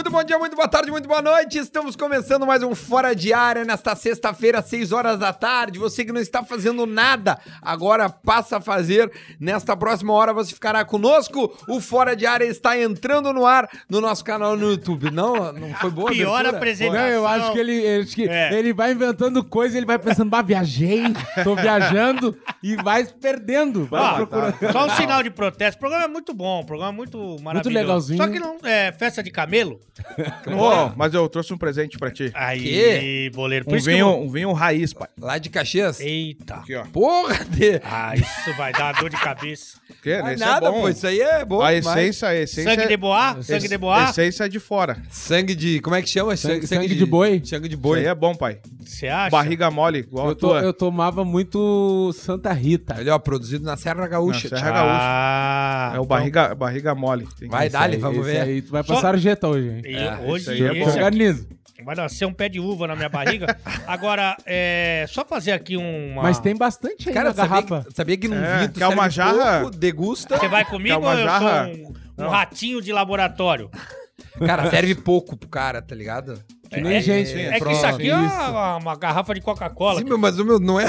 Muito bom dia, muito boa tarde, muito boa noite. Estamos começando mais um Fora de Área nesta sexta-feira, às 6 horas da tarde. Você que não está fazendo nada, agora passa a fazer. Nesta próxima hora você ficará conosco. O Fora de Área está entrando no ar no nosso canal no YouTube. Não, não foi boa? a Pior apresentação. Não, eu acho que ele, ele, acho que É. ele vai inventando coisa, ele vai pensando, bah, viajei, tô viajando e vai perdendo. Vai Ó, procurando. Só um sinal de protesto. O programa é muito bom, o programa é muito maravilhoso. legalzinho. Só que não é festa de camelo. Ô, mas eu trouxe um presente pra ti. Aí, Quê? boleiro. Por Um isso que vinho, eu- um vinho raiz, pai. Lá de Caxias? Eita. Aqui, ó. Porra, de... Ah, isso vai dar dor de cabeça. Não é Esse nada, é bom. pô. Isso aí é bom a essência, a essência Sangue de é... boa? Sangue de boa? essência é de fora. Sangue de... Como é que chama? Sangue- sangue de boi. Sangue de Isso boi. aí é bom, pai. Você acha? Barriga mole, igual Eu, a to- tua. eu tomava muito Santa Rita. Ali, ó, produzido na Serra Gaúcha. Na Serra tchau. Gaúcha. Ah, É o barriga, barriga mole. Tem Vai, aí- vamos ver. Aí, tu vai pra Só- sarjeta hoje, hein? E É, hoje isso aí é bom. esse aqui Organiza. vai nascer um pé de uva na minha barriga. Agora, é só fazer aqui uma... Mas tem bastante aí Cara, na sabia garrafa. que, sabia que num É, tu quer uma jarra? pouco, degusta. Você vai comigo ou eu jarra? sou um, um ratinho de laboratório? Cara, serve pouco pro cara, tá ligado? Que nem gente. sim, É que isso aqui é uma, uma garrafa de Coca-Cola. Sim, meu, mas o meu não é.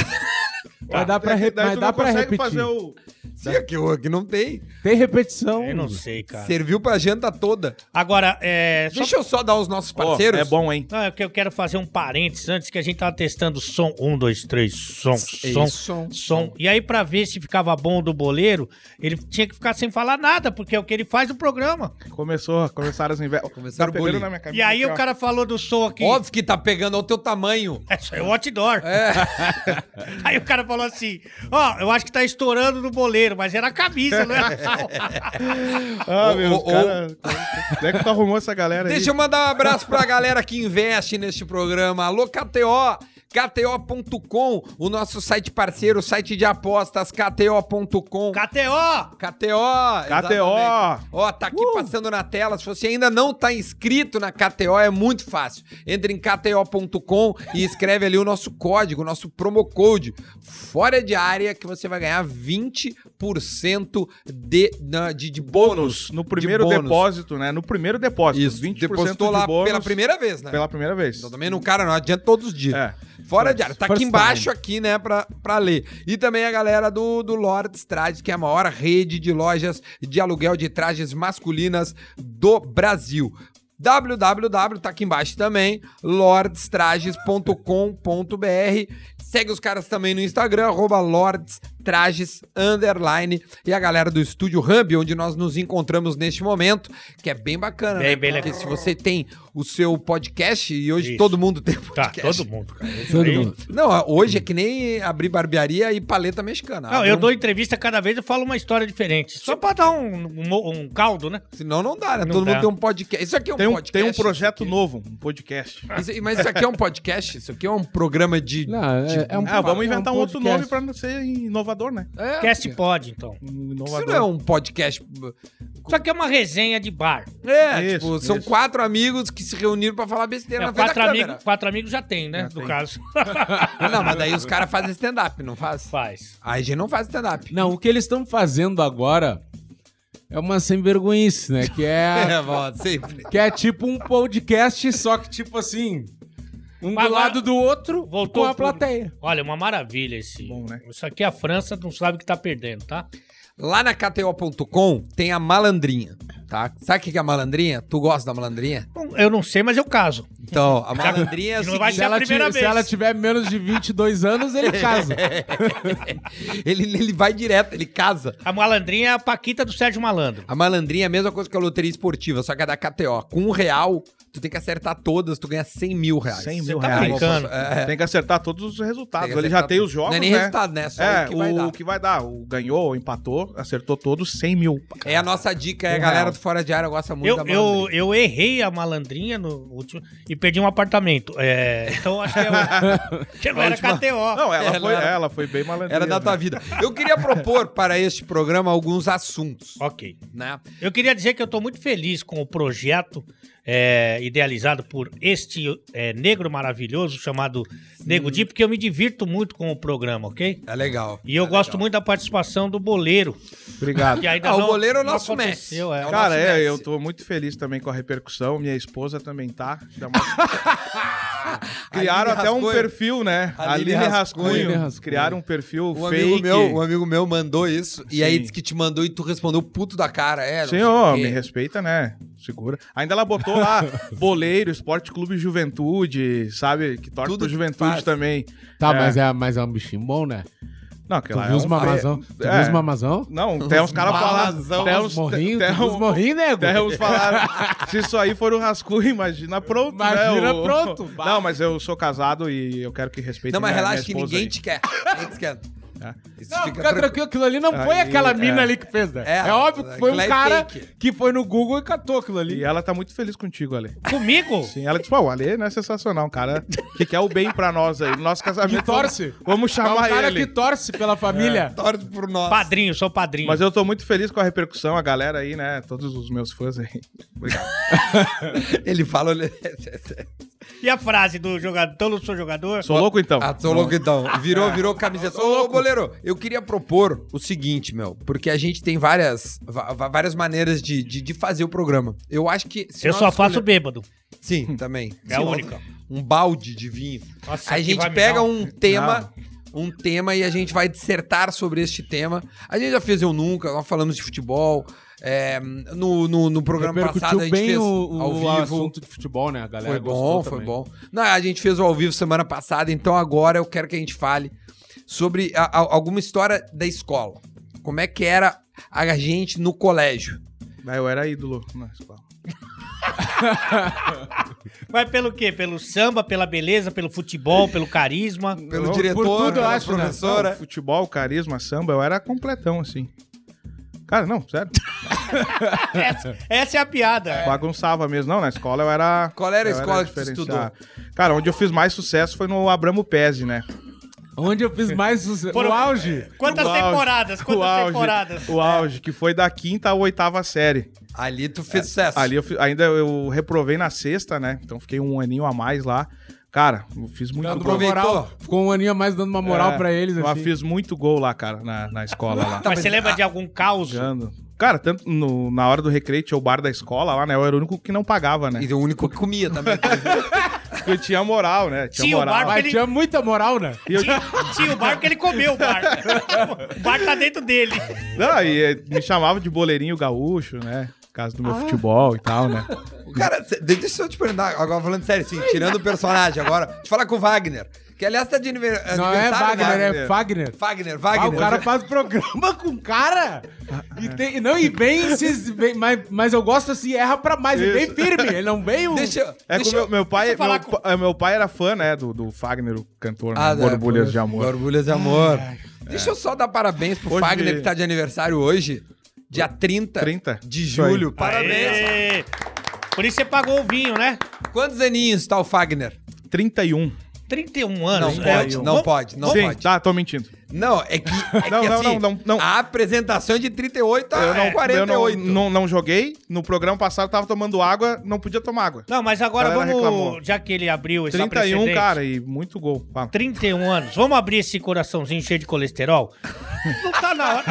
Vai dar pra, Daí re... mas não dá pra consegue repetir. fazer o... Sim, aqui, aqui não tem. Tem repetição. Eu não sei, cara. Serviu pra janta toda. Agora, é. Só... Deixa eu só dar os nossos parceiros. é bom, hein? Não, é que eu quero fazer um parênteses antes que a gente tava testando o som. Um, dois, três, som, som, som, som. E aí, pra ver se ficava bom o do boleiro, ele tinha que ficar sem falar nada, porque é o que ele faz no programa. Começou, começaram as invejas. Começaram tá o bullying. na minha camisa. E aí aqui, o ó. cara falou do som aqui. Óbvio que tá pegando ao teu tamanho. É, Isso é o outdoor. É. Aí o cara falou assim: Ó, eu acho que tá estourando no boleiro, mas era a camisa, não era som. Ah, meu, os caras... Onde é que tu arrumou essa galera aí? Deixa eu mandar um abraço pra galera que investe neste programa. Alô, KTO. KTO.com, o nosso site parceiro, site de apostas, KTO.com. KTO! KTO! exatamente. Ó, tá aqui passando na tela. Se você ainda não tá inscrito na KTO, é muito fácil. Entre em KTO.com e escreve ali o nosso código, o nosso promo code fora de área, que você vai ganhar 20% de, de, de bônus. Bônus no primeiro De bônus. depósito, né? No primeiro depósito. Isso, 20% depositou de lá bônus pela primeira vez, né? Pela primeira vez. Então também no cara não adianta todos os dias. É. Fora de área. Tá aqui embaixo, aqui, né, pra, pra ler. E também a galera do, do Lords Trajes, que é a maior rede de lojas de aluguel de trajes masculinas do Brasil. www, tá aqui embaixo também, lordstrages.com.br. Segue os caras também no Instagram, arroba lordstrages, underline. E a galera do Estúdio Hub, onde nós nos encontramos neste momento, que é bem bacana, Bem, né? bem Porque legal. se você tem o seu podcast, e hoje Isso. todo mundo tem Tá, podcast. todo mundo, cara. Todo aí- mundo. Não, hoje é que nem abrir barbearia e paleta mexicana. Não, eu um- dou entrevista cada vez eu falo uma história diferente. Só pra dar um, um, um caldo, né? Senão não dá, né? Não Todo dá. mundo tem um podcast. Isso aqui é um Tem um, podcast. tem um projeto novo, um podcast. Isso- mas isso aqui é um podcast? Isso aqui é um programa de. Não, é, é um, Ah, vamos é inventar um, outro nome pra não ser inovador, né? É, Cast pod, então. Um Isso Inovador. não é um podcast. Só que é uma resenha de bar. É, Isso, tipo, são isso. quatro amigos que se reuniram pra falar besteira É, na frente quatro, amigos, quatro amigos já tem, né? Já no tem. caso. Não, mas daí os caras fazem stand-up, não faz? Faz. A gente não faz stand-up. Não, o que eles estão fazendo agora é uma sem vergonhice, né? Que é, É, sempre. que é tipo um podcast, só que tipo assim, um Mas do agora- lado do outro Voltou com a o público. plateia. Olha, uma maravilha esse. Bom, né? Isso aqui a França não sabe que tá perdendo, tá? Lá na KTO.com tem a malandrinha, tá? Sabe o que é a malandrinha? Tu gosta da malandrinha? Eu não sei, mas eu caso. Então, a malandrinha é o Não vai ser a ela primeira vez. Se ela tiver menos de 22 anos, ele casa. ele, ele vai direto, ele casa. A malandrinha é a Paquita do Sérgio Malandro. A malandrinha é a mesma coisa que a loteria esportiva, só que é da KTO. Com um real, tu tem que acertar todas, tu ganha 100 mil reais. 100 Você mil tá reais. brincando? É, Tem que acertar todos os resultados. Ele já tem os jogos, Não é nem né? resultado, né? Só é, o que vai dar. que vai dar. O ganhou, empatou, acertou todos 100 mil. É a nossa dica, é a Um galera real. Fora de Área gosta muito Eu, da eu, malandrinha. eu errei a malandrinha no último e perdi um apartamento. É, então acho que, é que não era última- KTO. Não, ela, Ela foi, era- ela foi bem malandrinha. Era da tua né? vida. Eu queria propor para este programa alguns assuntos, Ok. né? Eu queria dizer que eu tô muito feliz com o projeto é, idealizado por este é, negro maravilhoso chamado Nego Di, porque eu me divirto muito com o programa, ok? É legal. E eu é gosto legal. muito da participação do Boleiro. Obrigado. Ah, o não- Boleiro é o nosso Messi. é. É o Cara, é, Messi. eu tô muito feliz também com a repercussão. Minha esposa também tá. Criaram até um perfil, né? Aline Aline Rascunho. Rascunho. Aline Rascunho. Criaram um perfil Um fake. amigo, meu, um amigo meu mandou isso e aí Sim. disse que te mandou e tu respondeu puto da cara. É, Senhor, o me respeita, né? Segura. Ainda ela botou lá Boleiro, Esporte Clube Juventude, sabe? Que torce Tudo pro Juventude faz. também. Tá, É. mas, é, mas é um bichinho bom, né? Não, Tu aquela viu é os um... mamazão? Tu É. viu os mamazão? Não, tem uns caras falando. Tem uns, morrinhos, tem, tu uns- morrinhos, nego? tem uns falaram. Se isso aí for o rascunho, imagina pronto, Imagina né? O- pronto. Não, mas eu sou casado e eu quero que respeitem Não, mas minha- relaxa minha que esposa ninguém aí. te quer. Ninguém te quer. É. Não, fica fica tranquilo. aquilo ali não foi Aí, aquela mina é. ali que fez, né? É, É, óbvio que foi um é cara fake. que foi no Google e catou aquilo ali. E ela tá muito feliz contigo, Ale. Comigo? Sim, ela disse, pô, o Ale não é sensacional, um cara que quer o bem pra nós aí. No nosso casamento. Que torce. Vamos, vamos É um chamar cara ele. que torce pela família. Torce por nós. Padrinho, sou padrinho. Mas eu tô muito feliz com a repercussão, a galera aí, né? Todos os meus fãs aí. Obrigado. Ele fala. E a frase do jogador? Então não sou jogador? Sou louco então? Ah, tô louco então. Virou, virou camiseta. Ô, ô, goleiro, eu queria propor o seguinte, meu, porque a gente tem várias, várias maneiras de, de, de fazer o programa. Eu acho que. se Eu só faço escolher- bêbado. Sim, também. É a única. Um balde de vinho. Nossa, Aí a gente pega um- tema. Um tema e a gente vai dissertar sobre este tema. A gente já fez Eu Nunca, nós falamos de futebol. é, no, no, no programa passado a gente bem fez o, o ao vivo. assunto de futebol, né? A galera Foi bom, foi também. bom. Não, a gente fez o ao vivo semana passada, então agora eu quero que a gente fale sobre a- a- alguma história da escola. Como é que era a gente no colégio? Aí eu era ídolo na escola. Vai pelo quê? Pelo samba, pela beleza, pelo futebol, pelo carisma. Pelo Por diretor, tudo, eu pela acho, né? professora. Não, futebol, carisma, samba, eu era completão, assim. Cara, não, sério. Essa, essa é a piada. Bagunçava mesmo. Não, na escola eu era. Qual era a eu escola que tu diferenciado. Cara, onde eu fiz mais sucesso foi no Abramo Pese, né? Onde eu fiz mais sucesso. Foram- No auge. Quantas O temporadas? o Quantas auge, temporadas? O auge, que foi da quinta à oitava série. Ali tu fez sucesso. Ali eu ainda eu reprovei na sexta, né? Então fiquei um aninho a mais lá. Cara, eu fiz muito Dando gol. uma moral. Ficou um aninho a mais dando uma moral É, pra eles, Eu assim. fiz muito gol lá, cara, na, na escola lá. Mas você lembra de algum caos? Jogando. Cara, tanto no- na hora do recreio tinha o bar da escola lá, né? Eu era o único que não pagava, né? E o único que comia também. Porque eu tinha moral, né? Tinha, Tinha o moral. bar Mas ele- tinha muita moral, né? E eu- Tinha, tinha o bar que ele comeu o bar. O bar tá dentro dele. Não, e eh, me chamava de boleirinho gaúcho, né? Causa do meu futebol e tal, né? Cara, deixa eu te perguntar, agora falando sério, assim, tirando o personagem agora, deixa eu falar com o Wagner, que aliás tá de aniver- Não é aniversário. Wagner, é Wagner. Wagner. Wagner, Ah, Wagner. o cara faz programa com o cara. E tem, não, e bem, esses, bem mas, mas eu gosto assim, erra pra mais. E bem Isso. firme. Ele não veio. Deixa, eu- É que deixa o meu, eu- meu pai, deixa eu falar meu, com- pa- meu pai era fã, né, do, do Fagner, o cantor, né? Ah, da- Borbulhas de Amor. Borbulhas de amor. Deixa eu só dar parabéns pro Hoje- Wagner, que tá de aniversário hoje, dia 30, 30, de isso aí. julho. Parabéns. Aê! Por isso você pagou o vinho, né? Quantos aninhos tá o Wagner? 31. 31 Não anos. pode, É, não vamos- pode, não Sim, pode. tá, tô mentindo. Não, é que, é Não, que não, assim, não, não, não. a apresentação é de 38 a Eu não, 48. eu não, não, não joguei. No programa passado tava tomando água, não podia tomar água. Não, mas agora vamos. reclamou. Já que ele abriu esse 31, precedente, cara, e muito gol. Fala. 31 anos. Vamos abrir esse coraçãozinho cheio de colesterol? Não tá na hora.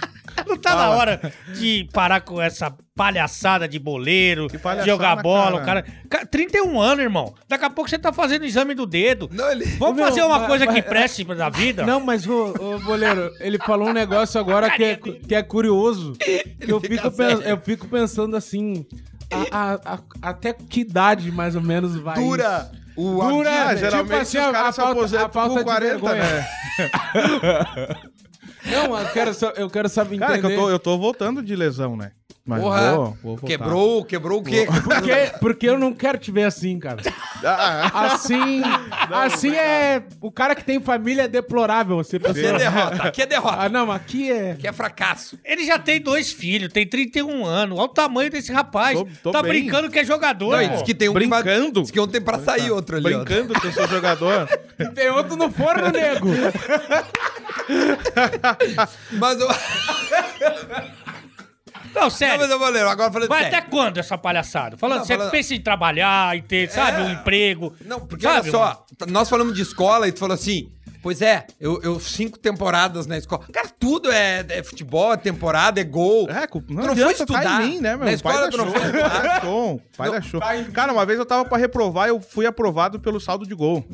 Não tá na hora de parar com essa palhaçada de boleiro, de palhaçada, jogar bola, o cara. cara. Cara, 31 anos, irmão. Daqui a pouco você tá fazendo exame do dedo. Não, ele... Vamos Meu, fazer uma mas- coisa que mas- preste da vida? Não, mas o, o boleiro, ele falou um negócio agora que é, que é curioso. Que eu, fico eu fico pensando assim. a- a- a- até que idade mais ou menos vai. Dura o Dura, Ah, tipo geralmente assim, os a- caras a se aposentam a com de 40, vergonha. né? Não, eu quero, eu quero saber Cara, é entender. que eu tô, eu tô voltando de lesão, né? Mas Porra, vou, vou voltar. quebrou, quebrou o quê? Porque, porque eu não quero te ver assim, cara. Ah, Assim, assim é. O cara que tem família é deplorável. Você Aqui é derrota, aqui é derrota, Ah, não, aqui é. aqui é fracasso. Ele já tem dois filhos, tem 31 anos. Olha o tamanho desse rapaz. Tô- tô tá bem. brincando que é jogador. Não, diz que tem um que vai- Brincando? diz que um tem pra sair outro ali, ó. brincando que eu sou jogador. E tem outro no forno, nego. Mas o... Não, sério. Não, mas, Boleiro, agora falando Vai sério. até quando essa palhaçada? Falando, Não, você falando- pensa em trabalhar e ter, sabe, É. um emprego. Não, porque sabe, olha só, nós falamos de escola e tu falou assim, pois é, eu, eu cinco temporadas na escola. Cara, tudo é, é futebol, é temporada, é gol. É, não, Tu não foi tá estudar? em mim, né, meu? Na escola pai tu não foi pai da show, pai da show. Cara, uma vez eu tava pra reprovar, eu fui aprovado pelo saldo de gol.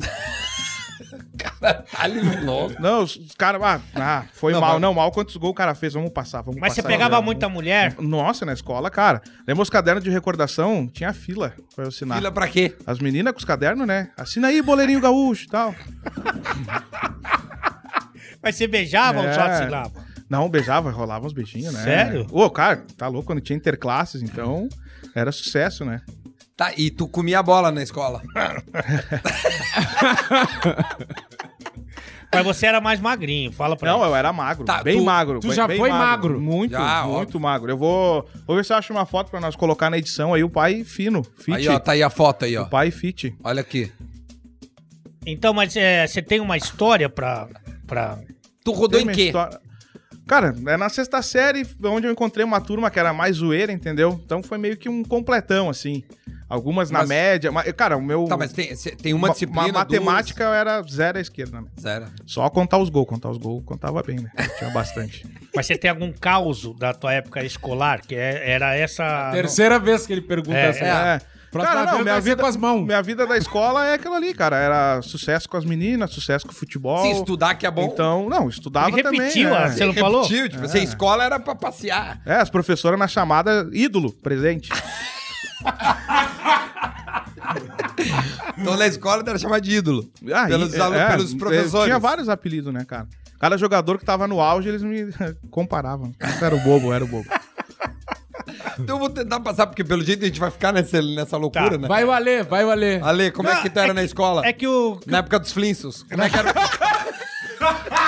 Tá ali louco. Não, os, caras, ah, ah, foi Não, mal. mas- Não, mal quantos gols o cara fez, vamos passar, vamos Mas você passar. pegava Já. muita mulher. Nossa, na escola, cara. Lembra os cadernos de recordação? Tinha fila pra eu assinar. Fila pra quê? As meninas com os cadernos, né? Assina aí, boleirinho gaúcho e tal. Mas você beijava ou só É. assinava? Não, beijava, rolava uns beijinhos, né? Sério? Ô, cara, tá louco, quando tinha interclasses, então era sucesso, né? Tá, e tu comia bola na escola. Mas você era mais magrinho, fala pra Não, mim. eu era magro, Tá, bem tu- magro. tu bem- já bem foi magro? Muito, Já, muito magro. Eu vou, vou ver se eu acho uma foto pra nós colocar na edição aí, o pai fino, fit. Aí, ó, tá aí a foto aí, ó. O pai fit. Olha aqui. Então, mas é, você tem uma história pra... pra... Tu rodou Tem em quê? história- Cara, é na sexta série, onde eu encontrei uma turma que era mais zoeira, entendeu? Então foi meio que um completão, assim. Algumas na Mas- média. Mas, cara, o meu. Tá, mas tem, tem uma disciplina, ma- matemática eu era zero à esquerda, né? duas- Zero. Só contar os gols. Contar os gols, contava bem, né? Tinha bastante. Mas você tem algum caos da tua época escolar? Que é- era essa... Terceira vez que ele pergunta É, assim. É. Próxima Cara, não, minha vida, com as mãos. minha vida da escola é aquilo ali, cara. Era sucesso com as meninas, sucesso com o futebol. Se estudar que é bom. Então, não, estudava Ele também. repetiu, né? ah, você não falou? Repetiu, tipo assim, a escola era pra passear. É, as professoras na chamada ídolo, presente. Então na escola era chamado de ídolo. Ah, pelos, alu- é, pelos é, professores. Tinha vários apelidos, né, cara? Cada jogador que tava no auge, eles me comparavam. Era o bobo, era o bobo. Então eu vou tentar passar, porque pelo jeito a gente vai ficar nessa, nessa loucura, Tá. né? Vai valer, vai valer. Ale, como é que tu era na escola? É que o... Na época dos Flintstones. Como é que era?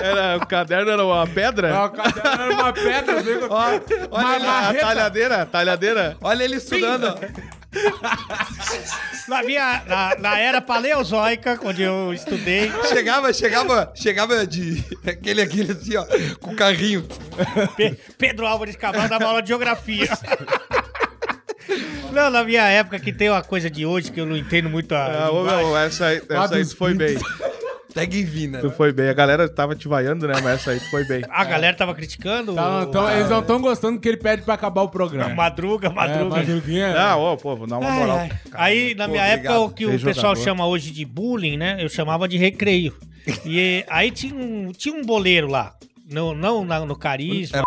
Era, o caderno era uma pedra? Ah, o caderno era uma pedra, veio com- olha, Uma ele, a talhadeira, talhadeira. olha ele estudando. ó. Na, minha, na, na era paleozoica, onde eu estudei, Chegava, chegava, chegava de. Aquele, aquele assim, ó, com o carrinho. Pe- Pedro Álvares Cabral dava aula de geografia. Não, na minha época, que tem uma coisa de hoje que eu não entendo muito a. Ah, ô, meu, essa aí, Lá essa aí foi bem. Segue vindo, né? Tu foi bem. A galera tava te vaiando, né? Mas essa aí tu foi bem. A galera tava criticando. Tá, o- então, eles não estão gostando que ele pede pra acabar o programa. Madruga, É, madruga. madruguinha. Ah, ô, pô, vou dar uma moral. Ai, ai. Aí, na Pô, minha obrigado. época, o que o pessoal jogador. chama hoje de bullying, né? Eu chamava de recreio. E aí tinha um, tinha um boleiro lá. No, não na- no carisma.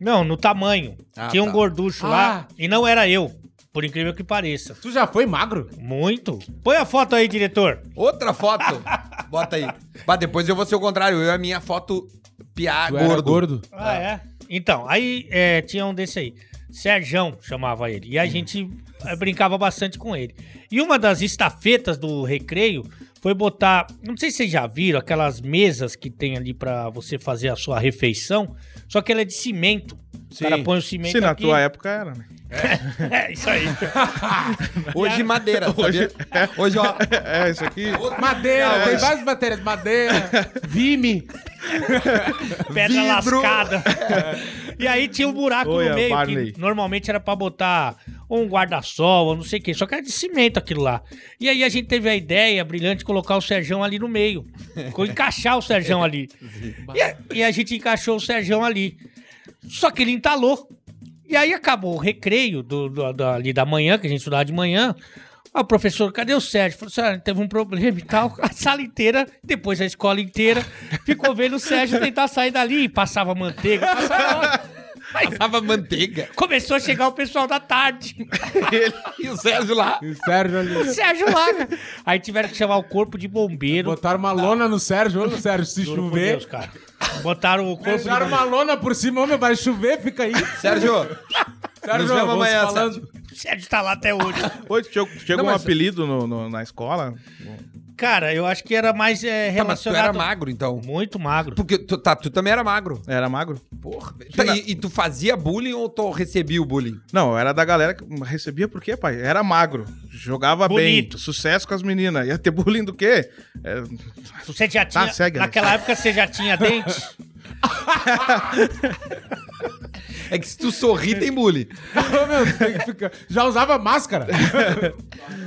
Não, no tamanho. Ah, tinha um tá. gorducho lá. E não era eu. Por incrível que pareça. Tu já foi magro? Muito. Põe a foto aí, diretor. Outra foto. Bota aí. Mas depois eu vou ser o contrário. Eu e a minha foto piá Tu gordo. gordo? Ah, é? Então, aí é, tinha um desse aí. Serjão chamava ele. E a gente eh, brincava bastante com ele. E uma das estafetas do recreio foi botar. Não sei se vocês já viram aquelas mesas que tem ali pra você fazer a sua refeição. Só que ela é de cimento. O cara põe o cimento Se na aqui. tua época era, né? É, isso aí. Hoje madeira, sabia? Hoje, ó. É, isso aqui. Madeira, tem várias matérias. Madeira, vime. Pedra Vidro. lascada. E aí tinha um buraco Olha, no meio Barney. que normalmente era pra botar um guarda-sol, ou não sei o quê. Só que era de cimento aquilo lá. E aí a gente teve a ideia brilhante de colocar o Serjão ali no meio. Encaixar o Serjão ali. E a, e a gente encaixou o Serjão ali. Só que ele entalou. E aí acabou o recreio do, do- do- ali da manhã, que a gente estudava de manhã. Ah, professor, cadê o Sérgio? Falou, senhora, teve um problema e tal. A sala inteira, depois a escola inteira, ficou vendo o Sérgio tentar sair dali. Passava manteiga, passava... Passava manteiga. Começou a chegar o pessoal da tarde. E o Sérgio lá. E o Sérgio ali. O Sérgio lá. cara. Aí tiveram que chamar o corpo de bombeiro. Botaram uma lona no Sérgio. Ô, Sérgio, se Juro por chover. Deus, cara. Botaram o corpo de Deixaram uma lona por cima. Ô, meu, vai chover, fica aí. Sérgio, Sérgio, Nos vemos vamos amanhã, falando. O Sérgio tá lá até hoje. Tinha, tu tinha Não, mas- apelido no, no- na escola? Cara, eu acho que era mais é, tá, mas tu relacionado... era magro, então. Muito magro. Porque tu, tá, tu também era magro. Era magro? Porra. Tá, e, e tu fazia bullying ou tu recebia o bullying? Não, eu era da galera que recebia por quê, pai? Era magro. Jogava Bonito. bem. Sucesso com as meninas. Ia ter bullying do quê? É, Você já tinha... segue, Alex. naquela época você já tinha dente? É que se tu sorrir, tem bullying. Já usava máscara?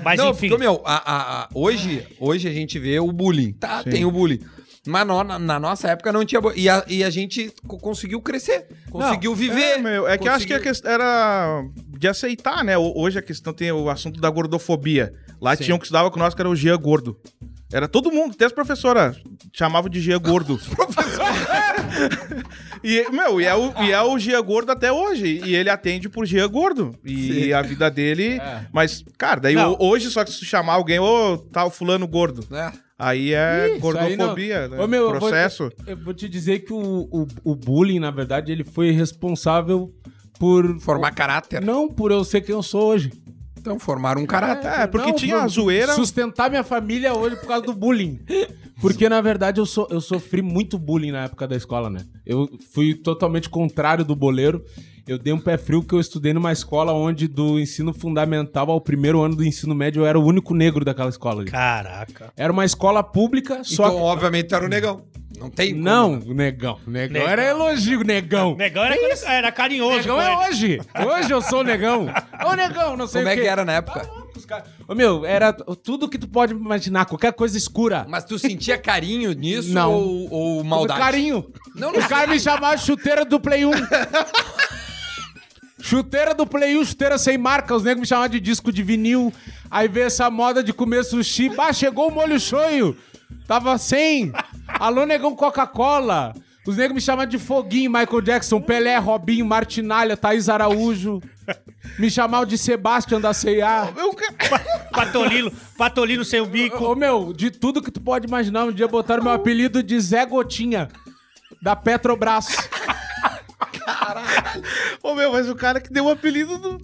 Mas não, enfim. porque, meu, a- a- a- hoje, hoje a gente vê o bullying. Tá, tem o bullying. Mas no- na, na nossa época não tinha bullying. E a, e a gente co- conseguiu crescer. Conseguiu viver. É, meu, é que eu acho que a conseguiu- questão era de aceitar, né? Ho- Hoje a questão tem o assunto da gordofobia. Lá Sim. tinha um que estudava com nós que era o Gia Gordo. Era todo mundo, até as professoras chamavam de Gia Gordo. e, meu, e é, o, e é o Gia Gordo até hoje. E ele atende por Gia Gordo. E Sim. a vida dele. É. Mas, cara, daí Não. hoje, só que se chamar alguém, ô, tá o fulano gordo. né? Aí é Isso aí gordofobia, não. né? Ô, meu, eu vou- Processo. Eu vou te dizer que o, o, o bullying, na verdade, ele foi responsável por. Formar caráter. Não por eu ser quem eu sou hoje. Então, formaram um caráter. É, porque Não, tinha a zoeira. Sustentar minha família hoje por causa do bullying. Porque, na verdade, eu, so, eu sofri muito bullying na época da escola, né? Eu fui totalmente contrário do boleiro. Eu dei um pé frio que eu estudei numa escola onde, do ensino fundamental ao primeiro ano do ensino médio, eu era o único negro daquela escola. ali. Caraca. Era uma escola pública, só então, que... obviamente, era o negão. Não tem como, Não, negão. Negão Negão. era elogio, negão. Negão era, era carinhoso. Negão é ele. hoje. Hoje eu sou o negão. Ô, negão, não sei Como o é que era na época? Caras- Ô, meu, era tudo que tu pode imaginar, qualquer coisa escura. Mas tu sentia carinho nisso Não. ou, ou maldade? Carinho. Não, não Os caras me chamavam de chuteira do Play 1. chuteira do Play 1, chuteira sem marca. Os negros me chamavam de disco de vinil. Aí veio essa moda de comer sushi. Bah, chegou o molho shoyu. Tava sem. Alô, negão Coca-Cola. Os negros me chamavam de Foguinho, Michael Jackson, Pelé, Robinho, Martinalha, Thaís Araújo. Me chamavam de Sebastian da C&A. Cara, Patolino, patolino sem o bico. Ô, meu, de tudo que tu pode imaginar, um dia botaram meu apelido de Zé Gotinha, da Petrobras. Ô, meu, mas o cara que deu o apelido do.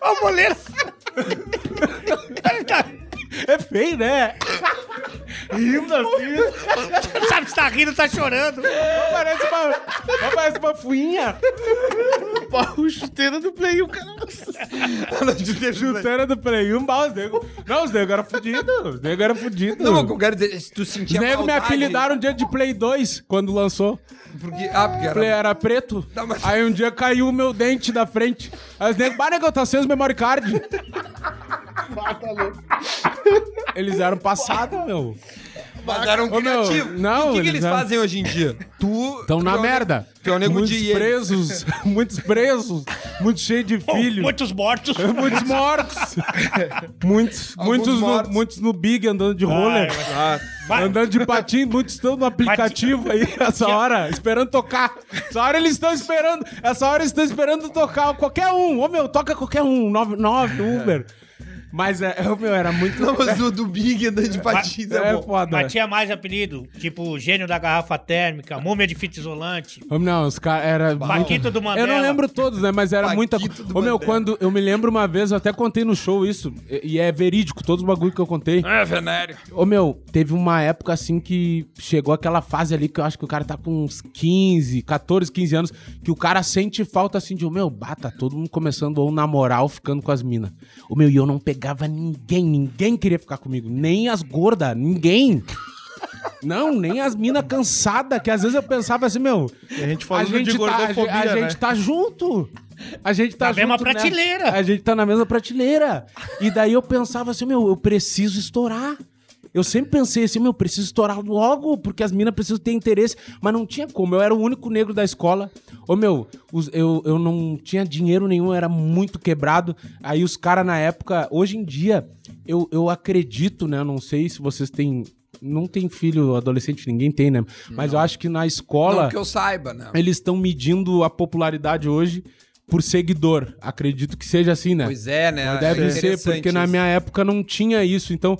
Ó, o boleiro. É feio, né? Rindo assim. Sabe se tá rindo, tá chorando. Parece uma, parece uma fuinha. o chuteiro do Play, o cara. Chuteira do Play 1, bah, os negros. Não, os negros eram fudidos. Os negros eram fudidos. Não, mas o que eu quero dizer, se tu Os sentia negros me maldade- apelidaram um dia de Play 2, quando lançou. Porque, ah, porque Play era... era preto. Não, mas- Aí um dia caiu o meu dente da frente. Aí os negros, bah, negão, tá sem os memory card. Eles eram passados, meu. Mas eram Ô, meu, criativos. não, E o que, que eles eles eram- fazem hoje em dia? Tu... Estão na é merda. Tu é o nego muitos de presos, muitos presos, muitos cheios de filhos. Muitos mortos. Muitos mortos. muitos, muitos, no, mortos. muitos no Big andando de roller. Vai. Andando de patins, muitos estão no aplicativo aí, essa hora, esperando tocar. Essa hora eles estão esperando. Essa hora eles estão esperando tocar qualquer um. Ô meu, toca qualquer um. 99, Uber. Mas é, ô, meu, era muito. Não, mas do, do Big andando de patins é, é foda. Mas tinha mais apelido, tipo gênio da garrafa térmica, múmia de fita isolante, Ô, Não, os caras era. Paquito do Mandela. Eu não lembro todos, né? Mas era Paquito muita. Ô, meu, Mandela. quando. Eu me lembro uma vez, eu até contei no show isso, e, é verídico, todos os bagulho que eu contei. É, venério. Ô, meu, teve uma época assim que chegou aquela fase ali que eu acho que o cara tá com uns 15, 14, 15 anos, que o cara sente falta assim de, ô, meu, bata todo mundo começando ou namorar ou ficando com as minas. Ô, meu, e eu não pegava ninguém, ninguém queria ficar comigo, nem as gordas, ninguém. Não, nem as minas cansadas, que às vezes eu pensava assim, meu, E a gente a falando gente, de tá, a, gordofobia, gente- a né? gente tá junto. A gente tá Na junto. mesma né? prateleira. A gente tá na mesma prateleira. E daí eu pensava assim, meu, eu preciso estourar. Eu sempre pensei assim, meu, eu preciso estourar logo, porque as minas precisam ter interesse. Mas não tinha como, eu era o único negro da escola. Ô, meu, os- eu, eu não tinha dinheiro nenhum, era muito quebrado. Aí os caras na época, hoje em dia, eu, eu acredito, né? Eu não sei se vocês têm. Não tem filho adolescente, ninguém tem, né? Mas eu acho que na escola Não que eu saiba, né? eles estão medindo a popularidade hoje por seguidor. Acredito que seja assim, né? Pois é, né? Deve É ser, porque na isso. minha época não tinha isso. Então,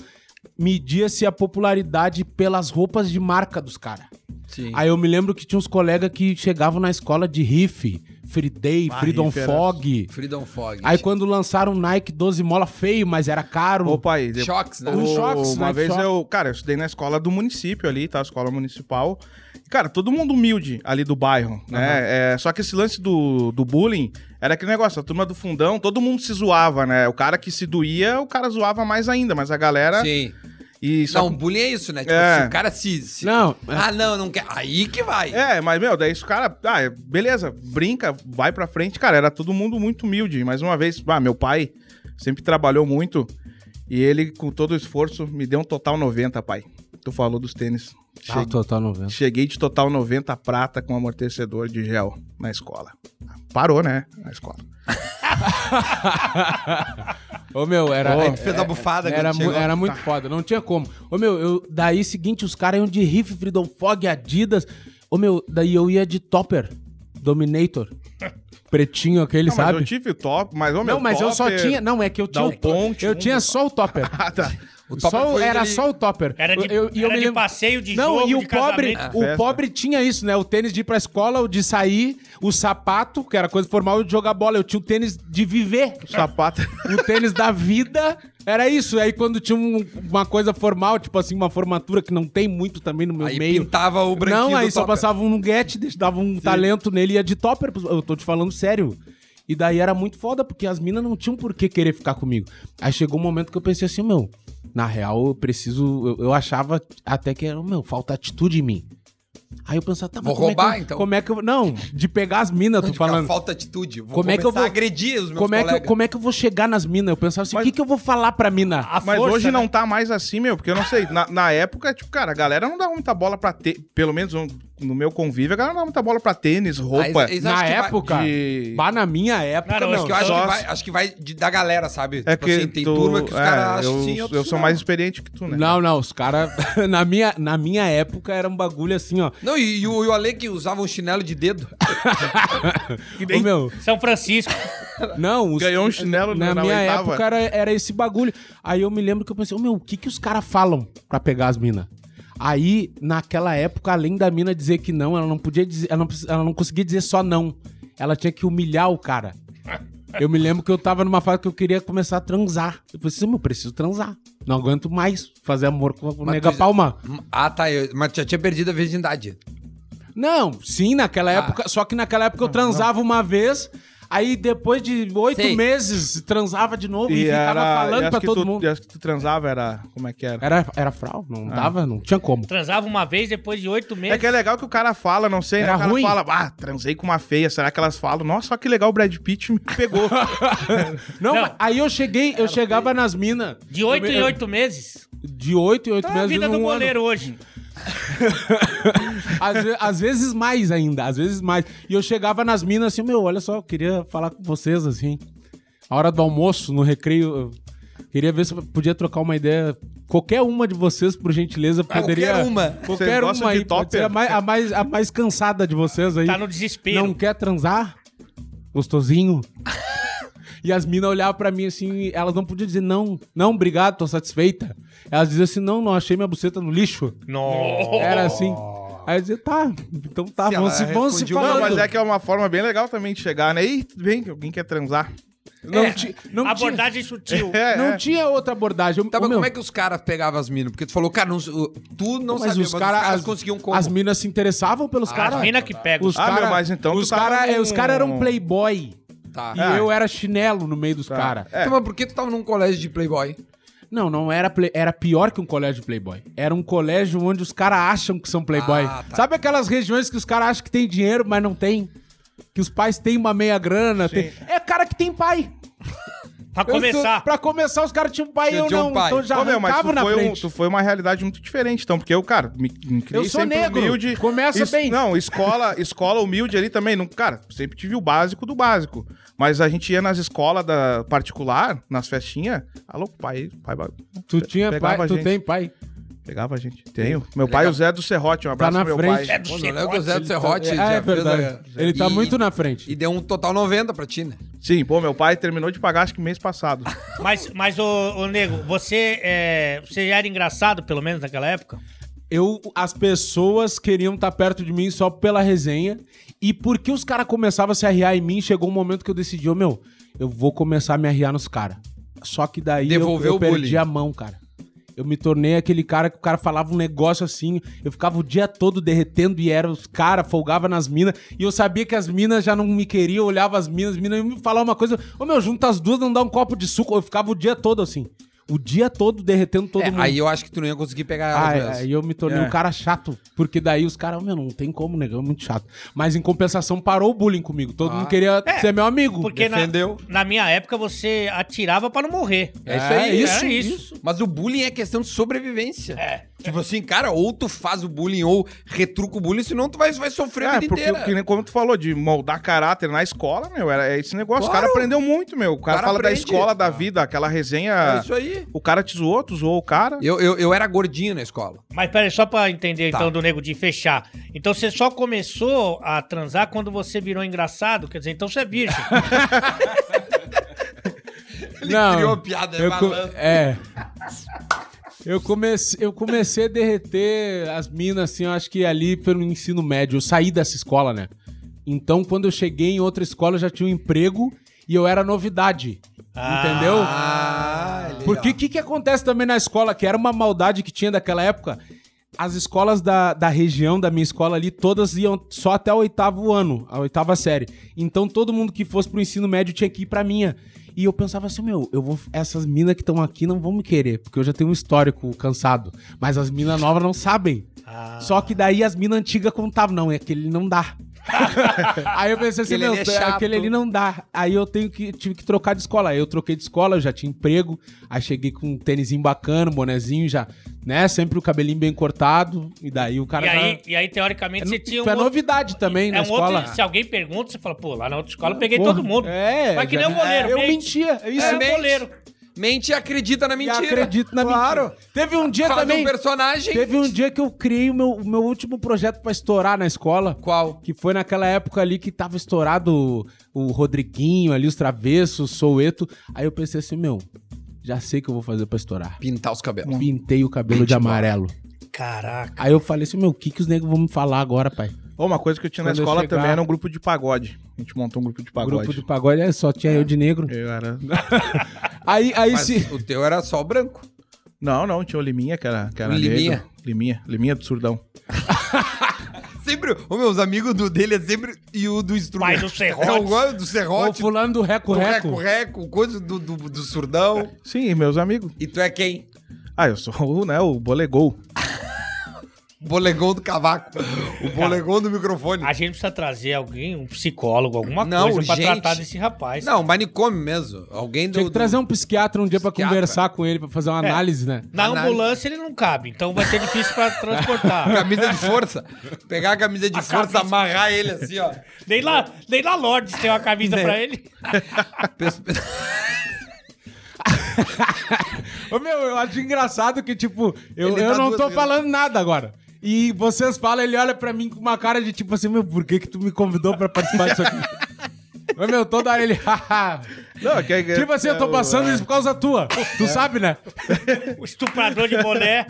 media-se a popularidade pelas roupas de marca dos caras. Aí eu me lembro que tinha uns colegas que chegavam na escola de riff, Free Day, Freedom era- Fog. Freedom Fog. Aí quando lançaram Nike 12 mola feio, mas era caro. Opa, aí. de- Choques, né? O- choques, uma né, vez choque. eu, cara, eu estudei na escola do município ali, tá? Escola municipal. E, Cara, todo mundo humilde ali do bairro, né? É, só que esse lance do, do bullying era aquele negócio, a turma do fundão, todo mundo se zoava, né? O cara que se doía, o cara zoava mais ainda, mas a galera. Sim. E só Não, bullying é isso, né? Tipo, É. se o cara se. se- Não, Ah, não, não quer. Aí que vai. É, mas, meu, daí os caras, ah, é, beleza, brinca, vai pra frente. Cara, era todo mundo muito humilde. Mais uma vez, ah, meu pai sempre trabalhou muito e ele, com todo o esforço, me deu um total 90, pai. Tu falou dos tênis. Ah, Cheguei, total 90. cheguei de total 90 prata com amortecedor de gel na escola. Parou, né? Na escola. Ô, meu, era. Ô, é- Tu fez a bufada Era, quando mu- chegou. era muito foda, não tinha como. Ô, meu, eu, daí seguinte, os caras iam de Riff, Freedom Fog, Adidas. Ô, meu, daí eu ia de Topper, Dominator. Pretinho aquele, Não, mas sabe? eu tive o top, mas, ô, meu, não, mas eu só topper- tinha. Não, é que eu tinha. O o ponte, eu um tinha só o Topper. Ah, tá. O Topper Só- era ele- só o Topper. Era de, Eu- eu era me de lembro- passeio de Não, jogo, e o de pobre, casamento. o pobre tinha isso, né? O tênis de ir pra escola, o de sair, o sapato, que era coisa formal, e o de jogar bola. Eu tinha o tênis de viver. O sapato. O tênis da vida era isso. Aí quando tinha um- uma coisa formal, tipo assim, uma formatura que não tem muito também no meu Aí meio. pintava o branquinho Não, aí do só topper. passava um nuguete, dava um talento nele e ia de topper. Eu tô te falando sério. E daí era muito foda, porque as minas não tinham por que querer ficar comigo. Aí chegou um momento que eu pensei assim, meu, na real eu preciso. Eu, eu achava até que era, meu, falta atitude em mim. Aí eu pensava, tá, mas Vou como é que roubar, eu- então? Como é que eu. Não, de pegar as minas, tô falando. falta atitude. Vou Como é que eu vou- agredir os meus Como é, que eu, colegas. como é que eu vou chegar nas minas? Eu pensava assim, o que, que eu vou falar pra mina? A Mas força, hoje né? não tá mais assim, meu, porque eu não sei. Na, na época, tipo, cara, a galera não dava muita bola pra ter. Pelo menos um- no meu convívio, a galera não dava muita bola pra tênis, roupa. Mas Na que vai- época, de- bah, na minha época, Cara, eu não. acho que eu acho, que vai, acho que vai de- da galera, sabe? É Tipo que assim, tem tu- turma que os é, caras acham eu, sim, eu sou não. mais experiente que tu, né? Não, não, os caras. na, minha, na minha época era um bagulho assim, ó. Não, e, e o, e o Ale que usava um chinelo de dedo. Ô, meu, São Francisco. não, os- Ganhou um chinelo na, na minha oitava. época era, era esse bagulho. Aí eu me lembro que eu pensei, ô, meu, o que que os caras falam pra pegar as minas? Aí, naquela época, além da mina dizer que não, ela não podia dizer, ela não, ela não conseguia dizer só não. Ela tinha que humilhar o cara. Eu me lembro que eu tava numa fase que eu queria começar a transar. Eu pensei, meu, eu preciso transar. Não aguento mais fazer amor com o nega tu- palma. Ah, tá. eu- mas já tinha perdido a virgindade. Não, sim, naquela Ah. época. Só que naquela época eu transava uma vez, aí depois de oito Sei. meses transava de novo e, E ficava era. falando e pra todo tu, mundo. acho que tu transava, era. Como é que era? Era, era frau, não dava, não tinha como. Transava uma vez depois de oito meses. É que é legal que o cara fala, não sei, né? Era O cara ruim? fala, ah, transei com uma feia. Será que elas falam? Nossa, olha que legal, o Brad Pitt me pegou. Não, Não. mas aí eu cheguei, eu chegava nas minas. De oito em oito meses. De oito em oito Tá a meses. vida num do goleiro hoje. Às, ve- às vezes mais ainda, às vezes mais. E eu chegava nas minas assim, meu, olha só, eu queria falar com vocês, assim. A hora do almoço, no recreio, eu queria ver se eu podia trocar uma ideia. Qualquer uma de vocês, por gentileza, poderia... Qualquer uma. Qualquer uma aí, pode ser a mais, a, mais, a mais cansada de vocês aí. Tá no desespero. Não quer transar? Gostosinho? E as minas olhavam pra mim assim, elas não podiam dizer não, não, obrigado, tô satisfeita. Elas diziam assim, não, não, achei minha buceta no lixo. Não. Era assim. Aí eu dizia, tá, então tá, Se vamos, ela se, vamos se falando. não, mas é que é uma forma bem legal também de chegar, né? Ei, tudo bem? Alguém quer transar? Não, É, ti- não tinha, Abordagem sutil. É, não é. tinha outra abordagem. Tá, meu, como é que os caras pegavam as minas? Porque tu falou, cara, não, tu não mas sabia, os, mas cara, os caras as, conseguiam como. as minas se interessavam pelos As caras. minas que pegam. Os Ah, cara, meu, mas então os caras num- os cara eram playboy. Tá. E É. eu era chinelo no meio dos Tá. caras. É. Então, mas por que tu tava num colégio de playboy? Não, não era play- era pior que um colégio playboy. Era um colégio onde os caras acham que são playboy. Ah, tá. Sabe aquelas regiões que os caras acham que tem dinheiro, mas não tem? Que os pais têm uma meia grana. tem- É cara que tem pai. Pra Eu começar. sou- pra começar, os caras tinham pai e Eu um não. pai. Então já Ô, meu, mas tu na foi, um, frente. tu foi uma realidade muito diferente, então, porque eu, cara, me, me criei Eu sou sempre negro. humilde. Começa Es- bem. Não, escola, escola humilde ali também. Não, cara, sempre tive o básico do básico. Mas a gente ia nas escolas da particular, nas festinhas. Alô, pai, pai Tu tinha pai, tu tem pai. Pegava a gente. Tenho. Meu pai, o Zé do Serrote. Um abraço Tá na pro meu frente. pai. É do lembro que o. Zé do Serrote É, já é fez verdade. a- Ele tá E- muito na frente. E deu um total 90 pra ti, né? Sim, pô, meu pai terminou de pagar acho que mês passado. Mas, mas ô, ô, Nego, você, é, você já era engraçado, pelo menos, naquela época? Eu, as pessoas queriam estar perto de mim só pela resenha. E porque os caras começavam a se arriar em mim, chegou um momento que eu decidi, ô meu, eu vou começar a me arriar nos caras. Só que daí eu, Devolveu eu o perdi bullying. a mão, cara. Eu me tornei aquele cara que o cara falava um negócio assim, eu ficava o dia todo derretendo e era os caras, folgava nas minas, e eu sabia que as minas já não me queriam, eu olhava as minas, as minas iam me falar uma coisa, ô meu, junta as duas, não dá um copo de suco, eu ficava o dia todo assim. O dia todo derretendo todo É, mundo. aí eu acho que tu não ia conseguir pegar ela. Ah, mesmo. é, aí eu me tornei É. um cara chato. Porque daí os caras, meu, não tem como, negão, é muito chato. Mas em compensação, parou o bullying comigo. Todo Ah. mundo queria É, ser meu amigo. Porque na, Defendeu. na minha época você atirava pra não morrer. É isso aí, isso, é isso. Mas o bullying é questão de sobrevivência. É. Tipo assim, cara, ou tu faz o bullying ou retruca o bullying, senão tu vai, vai sofrer a É, vida porque, inteira. que nem como tu falou, de moldar caráter na escola, meu, era é esse negócio. Claro. O cara aprendeu muito, meu. O cara, cara fala aprende. da escola, da vida, aquela resenha. É isso aí. O cara te zoou, tu zoou o cara. Eu, eu, eu era gordinho na escola. Mas peraí, só pra entender Tá. então do nego de fechar. Então você só começou a transar quando você virou engraçado? Quer dizer, então você é virgem. Ele Não, criou piada, é eu malandro. É. Eu comecei, eu comecei a derreter as minas, assim, eu acho que ali pelo ensino médio. Eu saí dessa escola, né? Então, quando eu cheguei em outra escola, eu já tinha um emprego e eu era novidade. entendeu? Ah, legal. Porque o que, que acontece também na escola, que era uma maldade que tinha daquela época? As escolas da, da região, da minha escola ali, todas iam só até o oitavo ano, a oitava série. Então todo mundo que fosse pro ensino médio tinha que ir pra minha. E eu pensava assim, meu, eu vou. Essas minas que estão aqui não vão me querer, porque eu já tenho um histórico cansado. Mas as minas novas não sabem. Ah. Só que daí as minas antigas contavam, não, é aquele não dá. Aí eu pensei assim, Aquele meu, ali é chato. aquele ali não dá. Aí eu tenho que, tive que trocar de escola. Aí eu troquei de escola, eu já tinha emprego. Aí cheguei com um tênisinho bacana, um bonezinho já, né? Sempre o cabelinho bem cortado. E daí o cara. E aí, já- e aí, teoricamente, você tinha um. Foi outro- novidade também é na um escola. outro. Se alguém pergunta, você fala, pô, lá na outra escola eu peguei Porra, todo mundo. É. Mas que já- nem o goleiro, Eu mente. mentia. Isso É, é, goleiro. Mente e acredita na E mentira. acredito na claro. mentira. Teve um dia Faz também. um personagem. Teve um dia que eu criei o meu, o meu último projeto pra estourar na escola. Qual? Que foi naquela época ali que tava estourado o, o Rodriguinho ali, os travessos, o Soueto. Aí eu pensei assim, meu, já sei o que eu vou fazer pra estourar. Pintar os cabelos. Pintei o cabelo de amarelo. Caraca. Aí eu falei assim, meu, o que, que os negros vão me falar agora, pai? Uma coisa que eu tinha na Quando eu escola chegar- também era um grupo de pagode. A gente montou um grupo de pagode. Grupo de pagode, é, só tinha eu de negro. Eu era... Aí, aí Mas se... o teu era só o branco. Não, não, tinha o Liminha, que era, que era O Liminha? negro. Liminha? Liminha do Surdão. Sempre, os meus amigos do dele é sempre. E o do instrumento. Pai do serrote. É o gosto do O serrote, fulano do Reco do Reco. reco-reco, coisa do, do, do surdão. Sim, meus amigos. E tu é quem? Ah, eu sou o, né, o Bolegol. Bolegão do cavaco. O bolegão do microfone. A gente precisa trazer alguém, um psicólogo, alguma Não, coisa pra gente. tratar desse rapaz. Não, manicômio mesmo. Alguém do. Tinha que trazer um psiquiatra um dia pra Psiquiatra. conversar com ele, pra fazer uma análise, né? Na Análise. ambulância ele não cabe, então vai ser difícil pra transportar. Camisa de força. Pegar a camisa de força, amarrar ele assim, ó. nem, lá, nem lá Lordes tem uma camisa Né? pra ele. Ô, meu, eu acho engraçado que, tipo, eu, eu dá não tô falando nada agora. E vocês falam, ele olha pra mim com uma cara de tipo assim, meu, por que que tu me convidou pra participar disso aqui? Ô, meu, toda hora ele, haha. Não, é que, Tipo assim, eu tô passando isso por causa tua. Tu sabe, né? O estuprador de boné.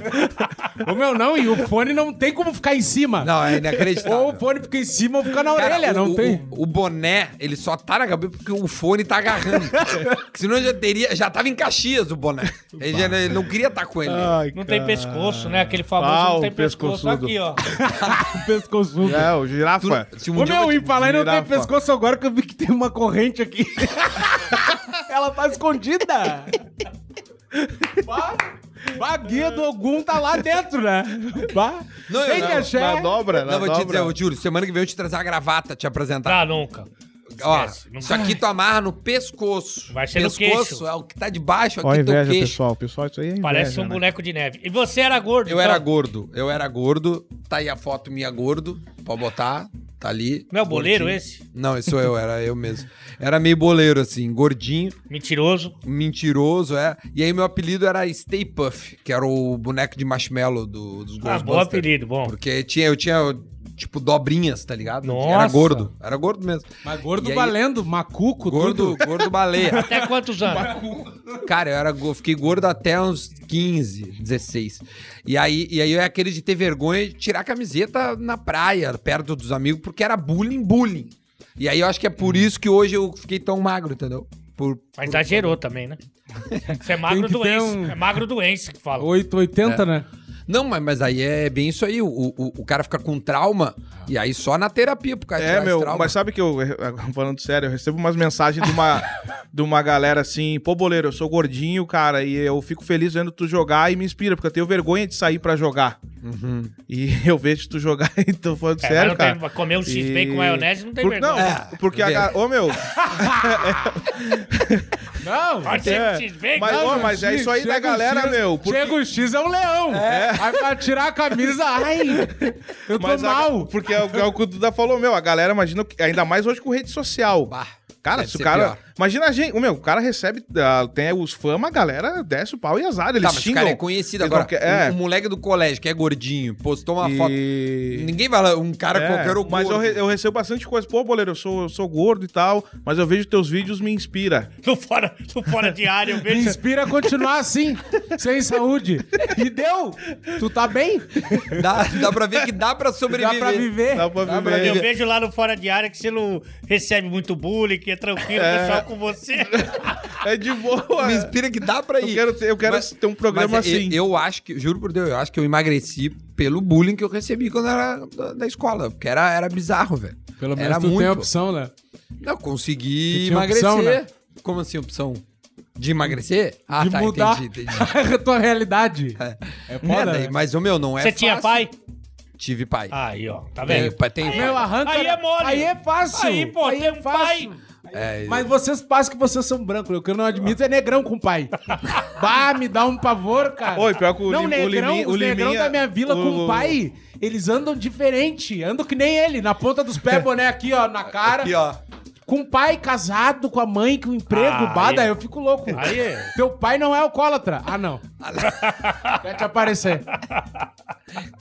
Ô, meu, não, e o fone não tem como ficar em cima. Não, é inacreditável. Ou o fone fica em cima ou fica na Cara, orelha, o, não o- tem. O, o boné, ele só tá na cabeça porque o fone tá agarrando. Porque senão já teria. Já tava em Caxias o boné. Ele, já, ele não queria estar com ele. Ai, Não tem cara. pescoço, né? Aquele famoso Ah, não o tem pescoço. pescoçudo. Aqui, ó. O pescoço. É, o girafa. Se Ô, um eu meu, e falar não tem pescoço agora que eu vi que tem uma corrente aqui. Ela tá escondida. Bah, bah, a guia do Ogum tá lá dentro, né? Bah. Não, eu não, que é Na dobra, na Não, vou te dobra. dizer, ô, Júlio, semana que vem eu te trazer a gravata, te apresentar. Ah, nunca. Ó, Esquece, nunca. isso aqui tu amarra no pescoço. Vai ser no pescoço queixo. é o que tá de baixo, Ó, aqui teu inveja, queixo. pessoal. Pessoal, isso aí é inveja, Parece um né? boneco de neve. E você era gordo. Eu então? era gordo, eu era gordo. Tá aí a foto minha gordo, pode botar, tá ali. Não é o boleiro gordinho. esse? Não, esse sou eu, era eu mesmo. Era meio boleiro, assim, gordinho, Mentiroso. mentiroso, é. E aí meu apelido era Stay Puff, que era o boneco de marshmallow do, dos Ah, Ghostbusters. bom apelido, bom. Porque tinha, eu tinha, tipo, dobrinhas, tá ligado? Era Nossa. gordo, era gordo mesmo. Mas gordo E aí- valendo, macuco, Gordo, tudo. gordo baleia. Até quantos anos? Cara, eu era, go- fiquei gordo até uns 15, 16. E aí, e aí é aquele de ter vergonha de tirar a camiseta na praia, perto dos amigos, porque era bullying, bullying. E aí eu acho que é por isso que hoje eu fiquei tão magro, entendeu? Por, Mas exagerou também, né? Você é magro doença. um- É magro doença que fala. 880, É. né? Não, mas, mas aí é bem isso aí. O, o, o cara fica com trauma e aí só na terapia pro cara É, meu, trauma. mas sabe que eu, falando sério, eu recebo umas mensagens de uma, de uma galera assim, pô, boleiro, eu sou gordinho, cara, e eu fico feliz vendo tu jogar e me inspira, porque eu tenho vergonha de sair pra jogar. Uhum. E eu vejo tu jogar e tô falando É, sério, cara. tem- comer um X-Bacon E- com maionese não tem Por- vergonha. não, É, porque a vê. ga- Ô, meu, Não, é, X-Bacon. mas, não, ó, mas é isso aí da galera, X, meu. Porque... Chega o X é um leão. Aí pra tirar a camisa, ai, eu tô Mas a- mal. porque é o, é o que o Duda falou, meu, a galera imagina, que- ainda mais hoje com rede social. Bah, Cara, se o cara. pior. Imagina a gente. O meu, o cara recebe. ah, tem os fama, a galera desce o pau e azar. Eles Tá, mas o xingam. cara é conhecido Eles agora. quer- é. Um, um moleque do colégio que é gordinho, postou uma E- foto. Ninguém vai lá, um cara É, qualquer o Mas eu, re- eu recebo bastante coisa. Pô, boleiro, eu sou, eu sou gordo e tal, mas eu vejo teus vídeos me inspira. No fora, no fora de área, eu Me vejo. inspira a continuar assim, sem saúde. E deu. Tu tá bem? Dá, dá pra ver que dá pra Dá sobreviver. pra viver. Dá pra viver. Eu vejo lá no fora de área que você não recebe muito bullying, que é tranquilo, É. pessoal com você. É de boa. Me inspira que dá pra Eu ir. quero ter, eu quero Mas- ter um programa Mas é, assim. Eu, eu acho que, juro por Deus, eu acho que eu emagreci pelo bullying que eu recebi quando era da, da escola. Porque era, era bizarro, velho. Pelo menos era tu tem muito. a opção, né? Não, consegui emagrecer. opção, né? Como assim, opção? De emagrecer? Ah, de tá, mudar entendi, entendi. a tua realidade. É. É É, foda, daí, né? mas o meu não é você tinha pai? Tive pai. Aí, ó, tá Tem, vendo? pai, tem Meu, pai. arranca. Aí é mole. Aí é fácil. Aí, pô, aí tem é um fácil. É, Mas vocês passam que vocês são brancos. O que eu não admito é negrão com pai. bah, me dá um pavor, cara. Oi, pior que o Não, Lim- o negrão, Liminha- o os negrão Liminha- da minha vila com o- o pai, eles andam diferente. Andam que nem ele, na ponta dos pés, boné aqui, ó, na cara. Aqui, ó. Com o pai casado, com a mãe, com o emprego, Ah, bada, aí- eu fico louco. Aí é. Teu pai não é alcoólatra. Ah, não. Quer te aparecer.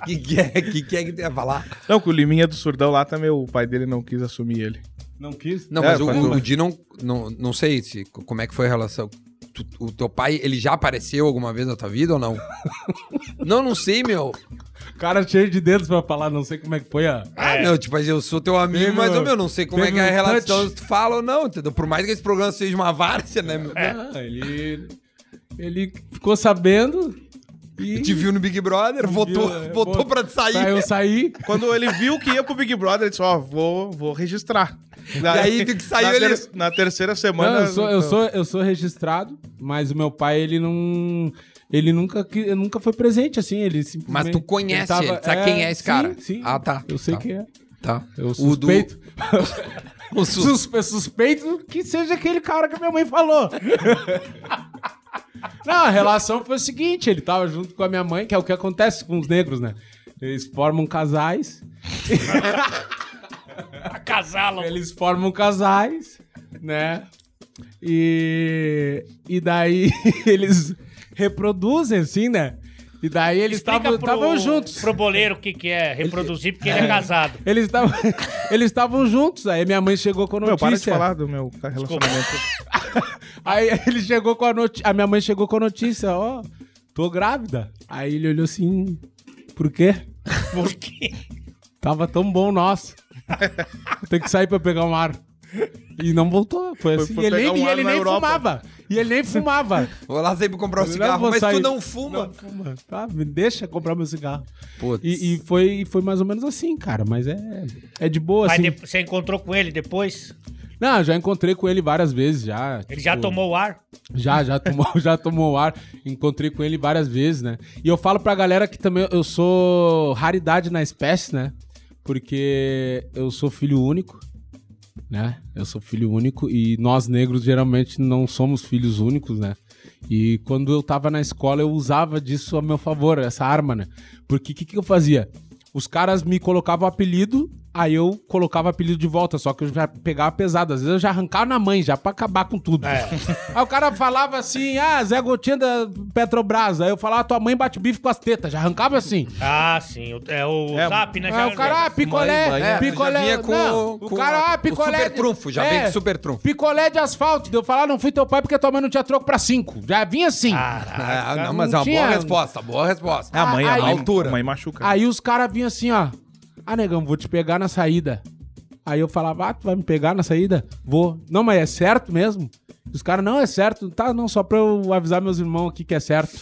Que que é que, que, é que tem a falar? Não, que o Liminha do Surdão lá também, o pai dele não quis assumir ele. Não quis? Não, É, mas o, quando- o, o Di não, não, não sei se, como é que foi a relação. Tu- o teu pai, ele já apareceu alguma vez na tua vida ou não? não, não sei, meu. Cara cheio de dedos pra falar, não sei como é que foi a... Ah, não, tipo, eu sou teu amigo, Teve mas, ô, meu, não sei como é que é a relação, touch. tu fala ou não, entendeu? Por mais que esse programa seja uma várzea, né, meu? Ah, ele... Ele ficou sabendo e... Te viu no Big Brother, votou, é, votou pra sair. Eu sair. Quando ele viu que ia pro Big Brother, ele disse, ó, vou, vou registrar. aí, do que saiu, na, ele- ter- na terceira semana... Não, eu sou, eu, então, sou, eu sou registrado, mas o meu pai, ele não... Ele nunca, que- nunca foi presente, assim, ele simplesmente... Mas tu conhece tava- ele, sabe quem é esse cara? Sim, sim. Ah, tá. Eu sei Tá. quem é. Tá. Eu O do- suspeito. O sus- Suspe- suspeito que seja aquele cara que a minha mãe falou. Não, a relação foi o seguinte: ele tava junto com a minha mãe, que é o que acontece com os negros, né? Eles formam casais, Casalo. eles formam casais, né? E, e daí eles reproduzem, assim, né? E daí eles estavam pro- juntos. Pro boleiro o que, que é reproduzir, porque ele é casado. Eles estavam eles estavam juntos. Aí minha mãe chegou com a Meu, notícia. para de falar do meu relacionamento. Aí ele chegou com a notícia. A minha mãe chegou com a notícia, ó, tô grávida. Aí ele olhou assim, por quê? Por quê? Tava tão bom nós. Tem que sair pra pegar um ar. E não voltou. Foi Foi- assim. foi e ele um e ele nem Europa. fumava. E ele nem fumava. Vou lá sair pra comprar um Eu cigarro, mas sair. tu não fuma. Não fuma. Tá, me deixa comprar meu cigarro. Putz. E, e foi, foi mais ou menos assim, cara. Mas é, é de boa, Mas assim. de- você encontrou com ele depois? Não, já encontrei com ele várias vezes, já. Ele já tipo, tomou o ar? Já, já tomou, já tomou ar. Encontrei com ele várias vezes, né? E eu falo pra galera que também eu sou raridade na espécie, né? Porque eu sou filho único, né? Eu sou filho único e nós negros geralmente não somos filhos únicos, né? E quando eu tava na escola eu usava disso a meu favor, essa arma, né? Porque o que, que eu fazia? Os caras me colocavam apelido, aí eu colocava apelido de volta, só que eu já pegava pesado. Às vezes eu já arrancava na mãe, já pra acabar com tudo. É. Aí o cara falava assim, ah, Zé Gotinha da Petrobras. Aí eu falava, tua mãe bate bife com as tetas. Já arrancava assim. Ah, sim. o- É o É, Zap, né? Aí o cara, ah, picolé, mãe, É, tu picolé. já vinha com, não, com o cara, ah, picolé. O super trunfo, já é, vem com super trunfo. Picolé de asfalto. Deu falar, não fui teu pai porque tua mãe não tinha troco pra cinco. Já vinha assim. Ah, não, não mas é uma tinha- boa resposta, boa resposta. É a mãe, a Aí- mãe, altura. a mãe machuca. Aí os caras vinham assim, ó. Ah, negão, vou te pegar na saída. Aí eu falava, ah, tu vai me pegar na saída? Vou. Não, mas é certo mesmo? Os caras, não, é certo. Tá, não, só pra eu avisar meus irmãos aqui que é certo.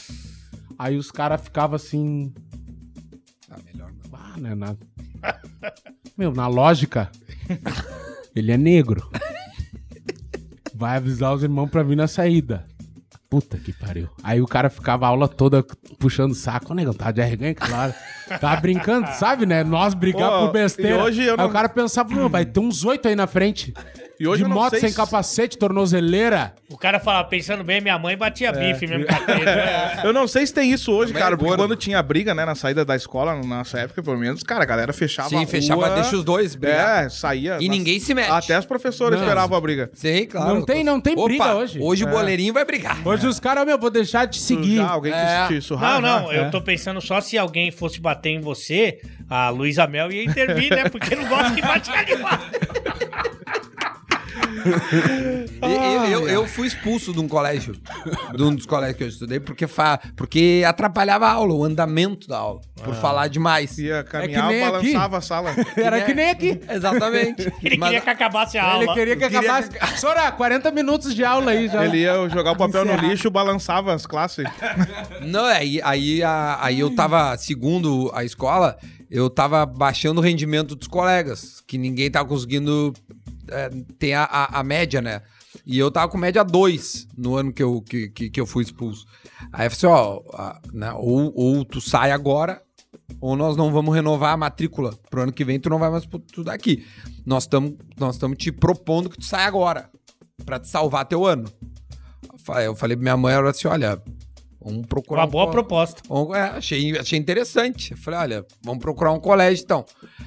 Aí os caras ficavam assim, Ah, né? Na... Meu, na lógica, ele é negro. Vai avisar os irmãos pra vir na saída. Puta que pariu. Aí o cara ficava a aula toda puxando saco. Ô, negão, tá de arreganho, claro. Tava brincando, sabe, né? Nós brigar Pô, por besteira. hoje eu Aí não- o cara pensava, vai ter uns oito aí na frente. E hoje de eu não moto sei sem se- capacete, tornozeleira. O cara fala, pensando bem, minha mãe batia É. bife mesmo. Eu não sei se tem isso hoje, Também cara, é porque quando tinha briga, né, na saída da escola, na nossa época, pelo menos, cara, a galera fechava a Sim, rua, fechava, deixa os dois brigar. É, saía. E nas- ninguém se mete. Até as professoras Não. esperavam a briga. Sim, claro. Não tem- não tem Opa, briga hoje. Hoje o boleirinho vai brigar. Hoje os caras, meu, vou deixar de seguir. Já, alguém É. quis te surrar. Não, não, né? eu tô pensando só se alguém fosse bater em você, a Luísa Mel ia intervir, né? Porque não gosta que bate animal. Eu, eu, eu fui expulso de um colégio, de um dos colégios que eu estudei, porque, fa... porque atrapalhava a aula, o andamento da aula, por falar demais. Ia caminhar, nem aqui. balançava a sala. Era que nem aqui. Exatamente. Ele Mas- queria que acabasse a aula. Ele queria que queria acabasse. Sora, 40 minutos de aula aí já. Ele ia jogar o papel no lixo, balançava as classes. Não, aí, aí, a- aí eu tava, segundo a escola, eu tava baixando o rendimento dos colegas, que ninguém tava conseguindo é, ter a, a- a média, né? E eu tava com média 2 no ano que eu, que, que, que eu fui expulso. Aí eu falei assim, ó, a- né, ou, ou tu sai agora, ou nós não vamos renovar a matrícula. Pro ano que vem tu não vai mais estudar aqui. Nós estamos nós estamos te propondo que tu saia agora, pra te salvar teu ano. Eu falei- pra minha mãe, ela disse, olha, vamos procurar... Uma um boa co- proposta. É, achei, achei interessante. Eu falei, olha, vamos procurar um colégio então.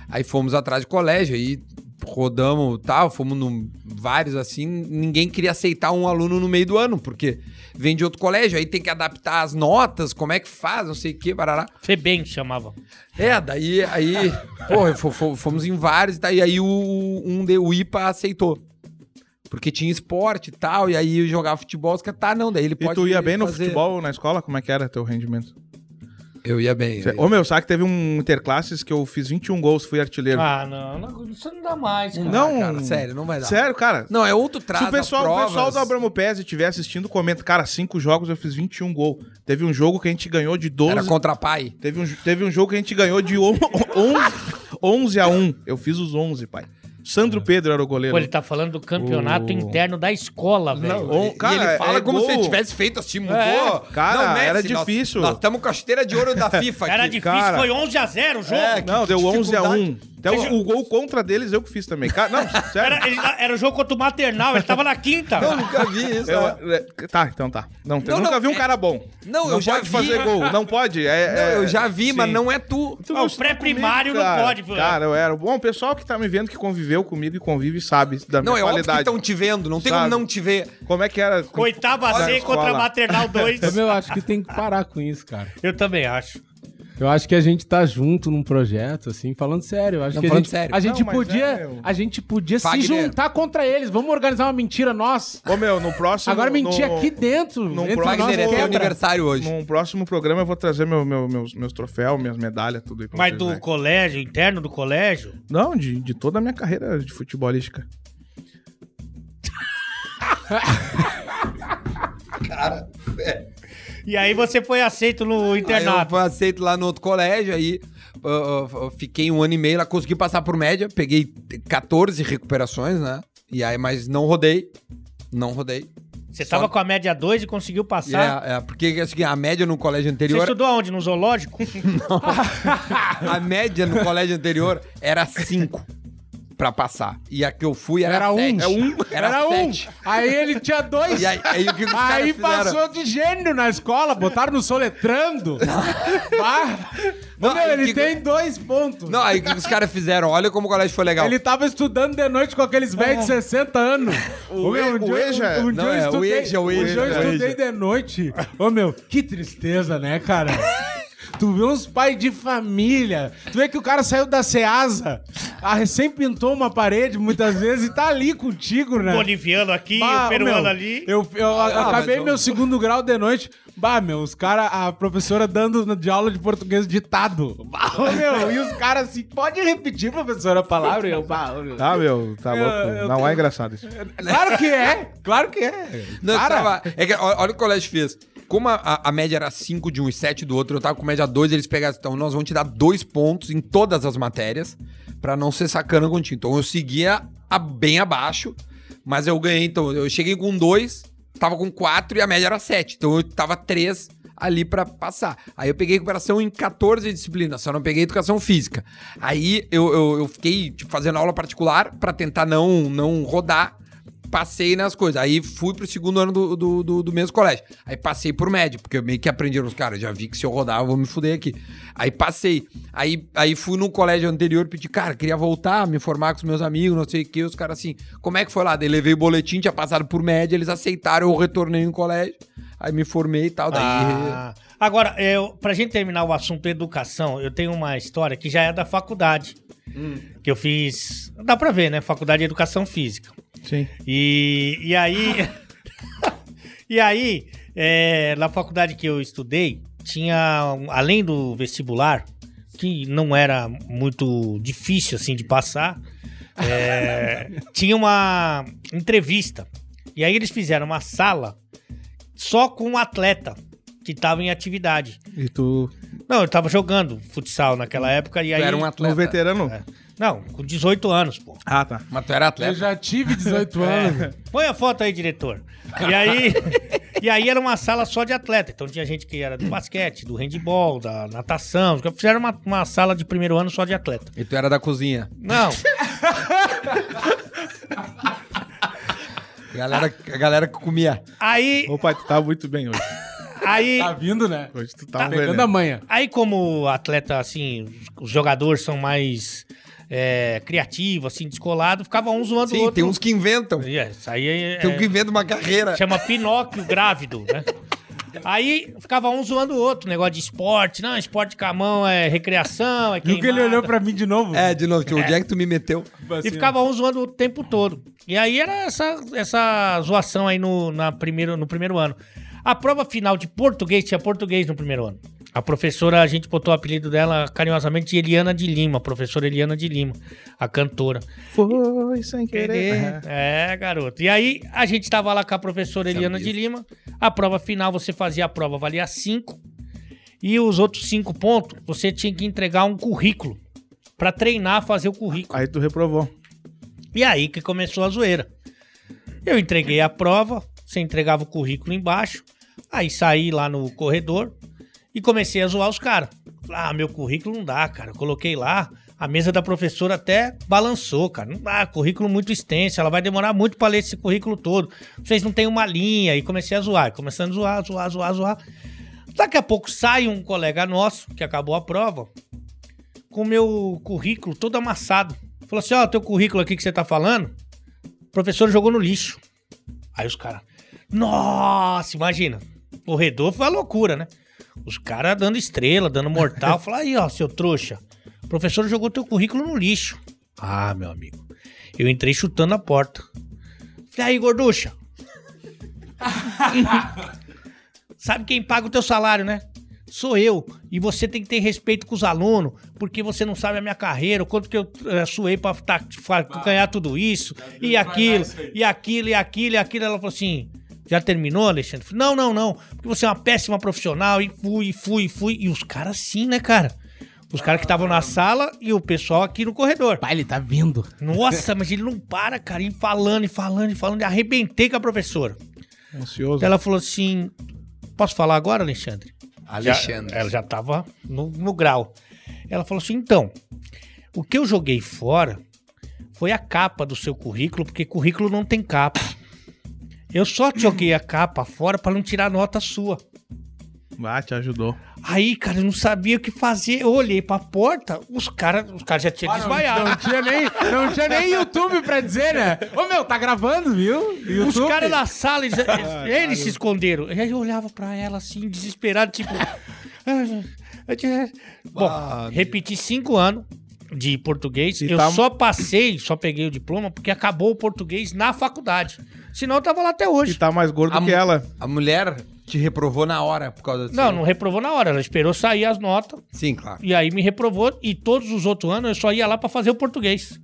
Aí fomos atrás de colégio, aí rodamos tal, fomos num, vários assim, ninguém queria aceitar um aluno no meio do ano, porque vem de outro colégio, aí tem que adaptar as notas, como é que faz, não sei o que, barará. Febem chamava. É, daí, aí, porra, fo- fo- fomos em vários, daí aí o, um de, o IPA aceitou. Porque tinha esporte e tal, e aí eu jogava futebol, os caras, tá, não, daí ele E pode tu ia bem no fazer. futebol, na escola? Como é que era teu rendimento? Eu ia bem. eu ia- Ô, meu, sabe que teve um interclasses que eu fiz 21 gols, fui artilheiro. Ah, não, não, isso não dá mais, cara. Não, cara, sério, não vai dar. Sério, cara. Não, é outro traz Se o pessoal, as o provas. pessoal do Abramo Pés estiver assistindo, comenta, cara, cinco jogos eu fiz 21 gol. Teve um jogo que a gente ganhou de 12. Era contra pai. Teve, um, teve um jogo que a gente ganhou de on- 11, 11 a 1. Eu fiz os 11, pai. Sandro Pedro era o goleiro. Pô, ele tá falando do campeonato O- interno da escola, velho. Não, E- cara, e ele fala é como gol. se ele tivesse feito assim, mudou. É, cara, Messi, era difícil. Nós estamos com a chuteira de ouro da FIFA aqui. Era difícil, cara. foi 11 a 0 o jogo. É, Não, deu 11 a 1. Até o, o gol contra deles eu que fiz também. Cara, não, sério. Era, ele- era o jogo contra o Maternal, ele tava na quinta. Eu nunca vi isso. Eu- né? é, tá, então tá. Não, eu Não, nunca não, vi um é- cara bom. Não, não eu já pode vi. fazer gol. Não pode. É, Não, é- eu já vi, sim. mas não é tu. Tu Ah, o pré-primário não cara. pode, velho. Cara, eu era. Bom, o pessoal que tá me vendo, que conviveu comigo e convive, sabe da Não, minha é óbvio que qualidade. estão te vendo, não tem Sabe? como não te ver. Como é que era? Oitava C contra Maternal 2. Eu acho que tem que parar com isso, cara. Eu também acho. Eu acho que a gente tá junto num projeto, assim, falando sério. Eu acho Não, que a falando gente, sério. a gente Não, podia, é, meu. a gente podia Fagner. se juntar contra eles. Vamos organizar uma mentira nós. Ô, meu, no próximo... Agora mentir no- aqui dentro. entre próximo- é teu aniversário hoje. Num próximo programa eu vou trazer meu, meu- meus, meus troféus, minhas medalhas, tudo aí pra Mas vocês, do né? colégio, interno do colégio, Não, de, de toda a minha carreira de futebolística. E aí você foi aceito no Aí eu internato. fui aceito lá no outro colégio, aí fiquei um ano e meio lá, consegui passar por média, peguei 14 recuperações, né? E aí, mas não rodei. Não rodei. Você Só- tava com a média 2 e conseguiu passar. É, é, porque assim, a média no colégio Você anterior. estudou aonde? No zoológico? a média no colégio anterior era 5 pra passar. E a que eu fui era Era um. 7. É um. Era, Era um. sete. Aí ele tinha dois. E aí, aí o que os Aí passou de gênio na escola, botaram no soletrando. Bah. Não, Meu, ele que- tem dois pontos. Não, aí o que os caras fizeram? Olha como o colégio foi legal. Ele tava estudando de noite com aqueles velhos de 60 anos. O Ô, meu, um o Eja- Um dia Não, é, o estudei, Eja, o um dia Eja, eu é. estudei de noite. Ô, meu, que tristeza, né, cara? Tu vê uns pais de família. Tu vê que o cara saiu da Ceasa, a recém pintou uma parede muitas vezes e tá ali contigo, né? Boliviano aqui, Bah, o peruano meu, ali. Eu, eu Ah, acabei meu eu- segundo grau de noite. Bah, meu, os caras, a professora dando de aula de português ditado. Bah, meu, e os caras assim, pode repetir, professora, a palavra? E eu, bah, meu. Tá, meu, tá louco. eu Não tô- é engraçado isso. Claro que é, claro que é. Não, tava- é que, olha, olha o que o colégio fez. Como a, a média era 5 de um e 7 do outro, eu tava com média 2, eles pegaram, então nós vamos te dar dois pontos em todas as matérias, pra não ser sacana contigo. Então eu seguia a- bem abaixo, mas eu ganhei, então eu cheguei com 2, tava com 4 e a média era 7. Então eu tava 3 ali pra passar. Aí eu peguei recuperação em 14 disciplinas, só não peguei educação física. Aí eu, eu, eu fiquei tipo, fazendo aula particular pra tentar não, não rodar. Passei nas coisas. Aí fui pro segundo ano do, do, do, do mesmo colégio. Aí passei por médio, porque eu meio que aprendi os caras. Já vi que se eu rodar, eu vou me fuder aqui. Aí passei. Aí, aí fui no colégio anterior pedi, cara, queria voltar, me formar com os meus amigos, não sei o que. Os caras assim, como é que foi lá? Daí levei o boletim, tinha passado por média, eles aceitaram, eu retornei no colégio. Aí me formei e tal. Daí. Ah, agora, eu, pra gente terminar o assunto educação, eu tenho uma história que já é da faculdade. Que eu fiz. Dá pra ver, né? Faculdade de Educação Física. Sim. E, e aí. e aí, é, na faculdade que eu estudei, tinha, além do vestibular, que não era muito difícil assim de passar, é, tinha uma entrevista. E aí eles fizeram uma sala só com um atleta que estava em atividade. E tu. Não, eu tava jogando futsal naquela época e aí. Tu era um atleta. veterano? É. Não, com 18 anos, pô. Ah, tá. Mas tu era Eu atleta. já tive 18 anos. Põe a foto aí, diretor. E aí, e aí era uma sala só de atleta. Então tinha gente que era do basquete, do handball, da natação. Fizeram uma, uma sala de primeiro ano só de atleta. E tu era da cozinha. Não, A galera, a galera que comia. aí, Ô, pai, tu tá muito bem hoje. Aí, Tá vindo, né? Hoje tu tá, Tá pegando a manha. aí como atleta, assim, os jogadores são mais é, criativos, assim, descolados, ficava um zoando o Sim, outro. tem uns que inventam. É, Isso aí é, Tem um que inventa uma carreira. Chama Pinóquio grávido, né? Aí ficava um zoando o outro, negócio de esporte. Não, esporte com a mão é recreação, é Viu que ele olhou pra mim de novo? É, de novo, onde é que tu me meteu? Assim, E ficava um zoando o tempo todo. E aí era essa, essa zoação aí no, na primeiro, no primeiro ano. A prova final de português, tinha português no primeiro ano. A professora, a gente botou o apelido dela carinhosamente de Eliana de Lima, a professora Eliana de Lima, a cantora. Foi sem querer. É, garoto. E aí, a gente tava lá com a professora Eliana de Lima. A prova final, você fazia a prova, valia 5. E os outros cinco pontos, você tinha que entregar um currículo pra treinar, fazer o currículo. Aí tu reprovou. E aí que começou a zoeira. Eu entreguei a prova, você entregava o currículo embaixo, aí saí lá no corredor e comecei a zoar os caras. Ah, meu currículo não dá, cara. Eu coloquei lá, a mesa da professora até balançou, cara. Não dá, currículo muito extenso, ela vai demorar muito pra ler esse currículo todo. Vocês não têm uma linha. E comecei a zoar, começando a zoar, zoar, zoar, zoar. Daqui a pouco sai um colega nosso, que acabou a prova, com o meu currículo todo amassado. Falou assim: Ó, teu currículo aqui que você tá falando, o professor jogou no lixo. Aí os caras, nossa, imagina. Corredor foi uma loucura, né? Os caras dando estrela, dando mortal. Fala aí, ó, seu trouxa. O professor jogou teu currículo no lixo. Ah, meu amigo. Eu entrei chutando a porta. Falei, aí, gorducha. Sabe quem paga o teu salário, né? Sou eu. E você tem que ter respeito com os alunos, porque você não sabe a minha carreira, o quanto que eu eh, suei pra, tá- fa- ganhar tudo isso, e aquilo, e aquilo, e aquilo, e aquilo. Ela falou assim: já terminou, Alexandre? Falei, não, não, não. Porque você é uma péssima profissional. E fui, e fui, e fui. E os caras sim, né, cara? Os caras que estavam na sala e o pessoal aqui no corredor. Pai, ele tá vindo. Nossa, mas ele não para, cara. E falando, e falando, e falando. E arrebentei com a professora. Ansioso. Ela falou assim: Posso falar agora, Alexandre? Alexandre. Já- ela já tava no, no grau. Ela falou assim: então, o que eu joguei fora foi a capa do seu currículo, porque currículo não tem capa. Eu só joguei a capa fora pra não tirar nota sua. Ah, te ajudou. Aí, cara, eu não sabia o que fazer. Eu olhei pra porta, os caras os cara já tinham desmaiado. Não tinha, nem, não tinha nem YouTube pra dizer, né? Ô, meu, tá gravando, viu? Os YouTube. caras da sala, eles, eles se esconderam. E aí eu olhava pra ela assim, desesperado, tipo. Bom, repeti cinco anos de português. E eu tá- só passei, só peguei o diploma porque acabou o português na faculdade. Senão eu tava lá até E hoje. tá mais gordo A que ela. A mulher te reprovou na hora por causa disso. Não, não reprovou na hora. Ela esperou sair as notas Sim, claro. e aí me reprovou. E todos os outros anos eu só ia lá pra fazer o português.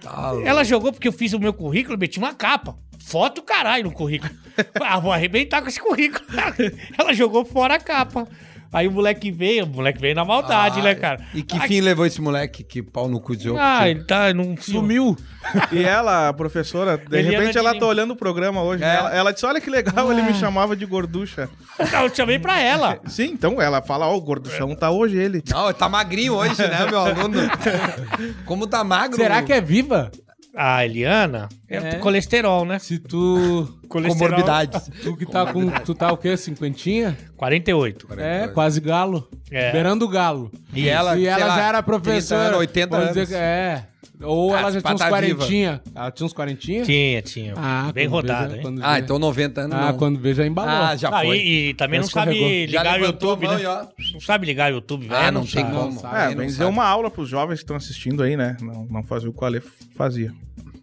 Tá. Ela jogou porque eu fiz o meu currículo, meti uma capa. Foto caralho no currículo. Ah, vou arrebentar com esse currículo. Ela jogou fora a capa. Aí o moleque veio, o moleque veio na maldade, Ah, né, cara? E que Ai, fim levou esse moleque que pau no cu de jogo? Ah, ele tá num Sumiu. E ela, a professora, de Eliana repente ela de- tá olhando o programa hoje. É. né? Ela, ela disse: Olha que legal, ele me chamava de gorducha. Não, eu chamei pra ela. Sim, então ela fala: Ó, o gorduchão tá hoje ele. Não, tá magrinho hoje, né, meu aluno? Como tá magro? Será que é viva? A Eliana é, É. colesterol, né? Se tu. Comorbidades. Tu que tá com. Tu tá o quê? Cinquentinha? 48. É, quase galo. É. Beirando galo. E ela, e ela lá, já era 30 professora. anos, 80 vamos anos. dizer é. Ou Ah, ela já se tinha uns pá tá viva. quarentinha. Ela tinha uns quarentinha? Tinha, tinha. Ah, Bem rodada, veja- Ah, então 90 anos Ah, não. quando vê já embalou. Ah, já Ah, foi. e, e também Já não sabe ligar o YouTube, a mão né? Não sabe ligar o YouTube, velho. Ah, não tem sabe. como. É, não bem dizer uma aula pros jovens que estão assistindo aí, né? Não, não fazer o que o Ale fazia.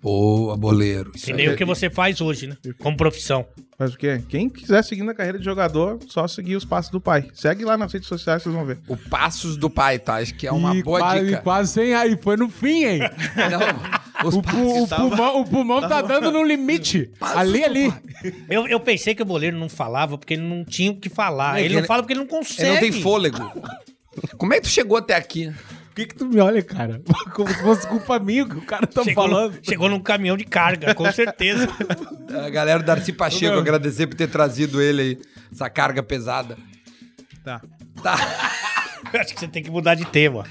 Boa, boleiro. Que nem o que você faz hoje, né? Como profissão. Faz o quê? Quem quiser seguir na carreira de jogador, só seguir os passos do pai. Segue lá nas redes sociais, vocês vão ver. O Passos do Pai, tá? Acho que é uma E boa quase, dica. quase sem aí. Foi no fim, hein? Não, os O, pu- o pulmão, o pulmão tá dando no limite. Ali, ali. Eu, eu pensei que o boleiro não falava porque ele não tinha o que falar. É, ele que não ele- fala porque ele não consegue. Ele não tem fôlego. Como é que tu chegou até aqui? Por que, que tu me olha, cara? Como se fosse culpa minha que o cara tá Chegou, falando. no, chegou num caminhão de carga, com certeza. A galera do Darcy Pacheco, agradecer por ter trazido ele aí, essa carga pesada. Tá. Tá. Acho que você tem que mudar de tema.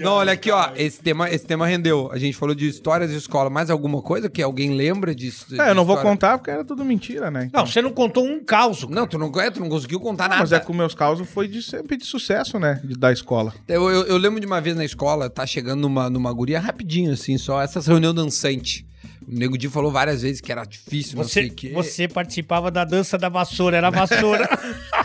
Não, olha aqui, ó. Esse tema, esse tema rendeu. A gente falou de histórias de escola. Mais alguma coisa que alguém lembra disso? É, eu não vou contar porque era tudo mentira, né? Não, você não contou um caos. Não, tu não, é, tu não conseguiu contar Não, nada. mas é que os meus causos foi de sempre de sucesso, né? De, da escola. Eu, eu, eu lembro de uma vez na escola, tá chegando numa, numa guria rapidinho, assim, só essas reuniões dançante. O Nego Di falou várias vezes que era difícil, não sei Você, o quê. você participava da dança da vassoura, era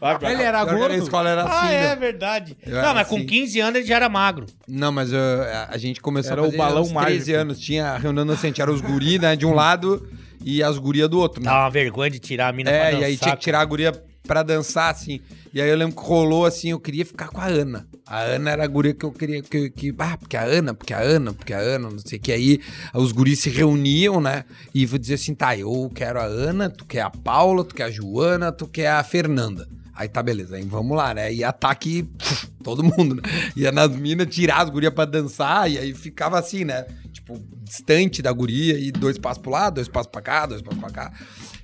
vassoura. Ele era gordo. Na escola era assim, ah, é né? verdade. Eu não, era mas com assim. 15 anos ele já era magro. Não, mas uh, a- a gente começou Era a o fazer balão aos 13 mágico. anos. Tinha a reunião era os guri, né, de um lado e as gurias do outro, né? Dá uma vergonha de tirar a mina pra É, dançar. e aí tinha que tirar a guria pra dançar, assim. E aí eu lembro que rolou assim, eu queria ficar com a Ana. A Ana era a guria que eu queria. Que, que, ah, porque a Ana, porque a Ana, porque a Ana, não sei o que. Aí os guris se reuniam, né? E vou dizer assim: tá, eu quero a Ana, tu quer a Paula, tu quer a Joana, tu quer a Fernanda. Aí tá, beleza, aí vamos lá, né? E ataque puf, todo mundo, né? Ia nas minas tirar as gurias pra dançar, e aí ficava assim, né? Tipo, distante da guria, e dois passos pro lado, dois passos pra cá, dois passos pra cá.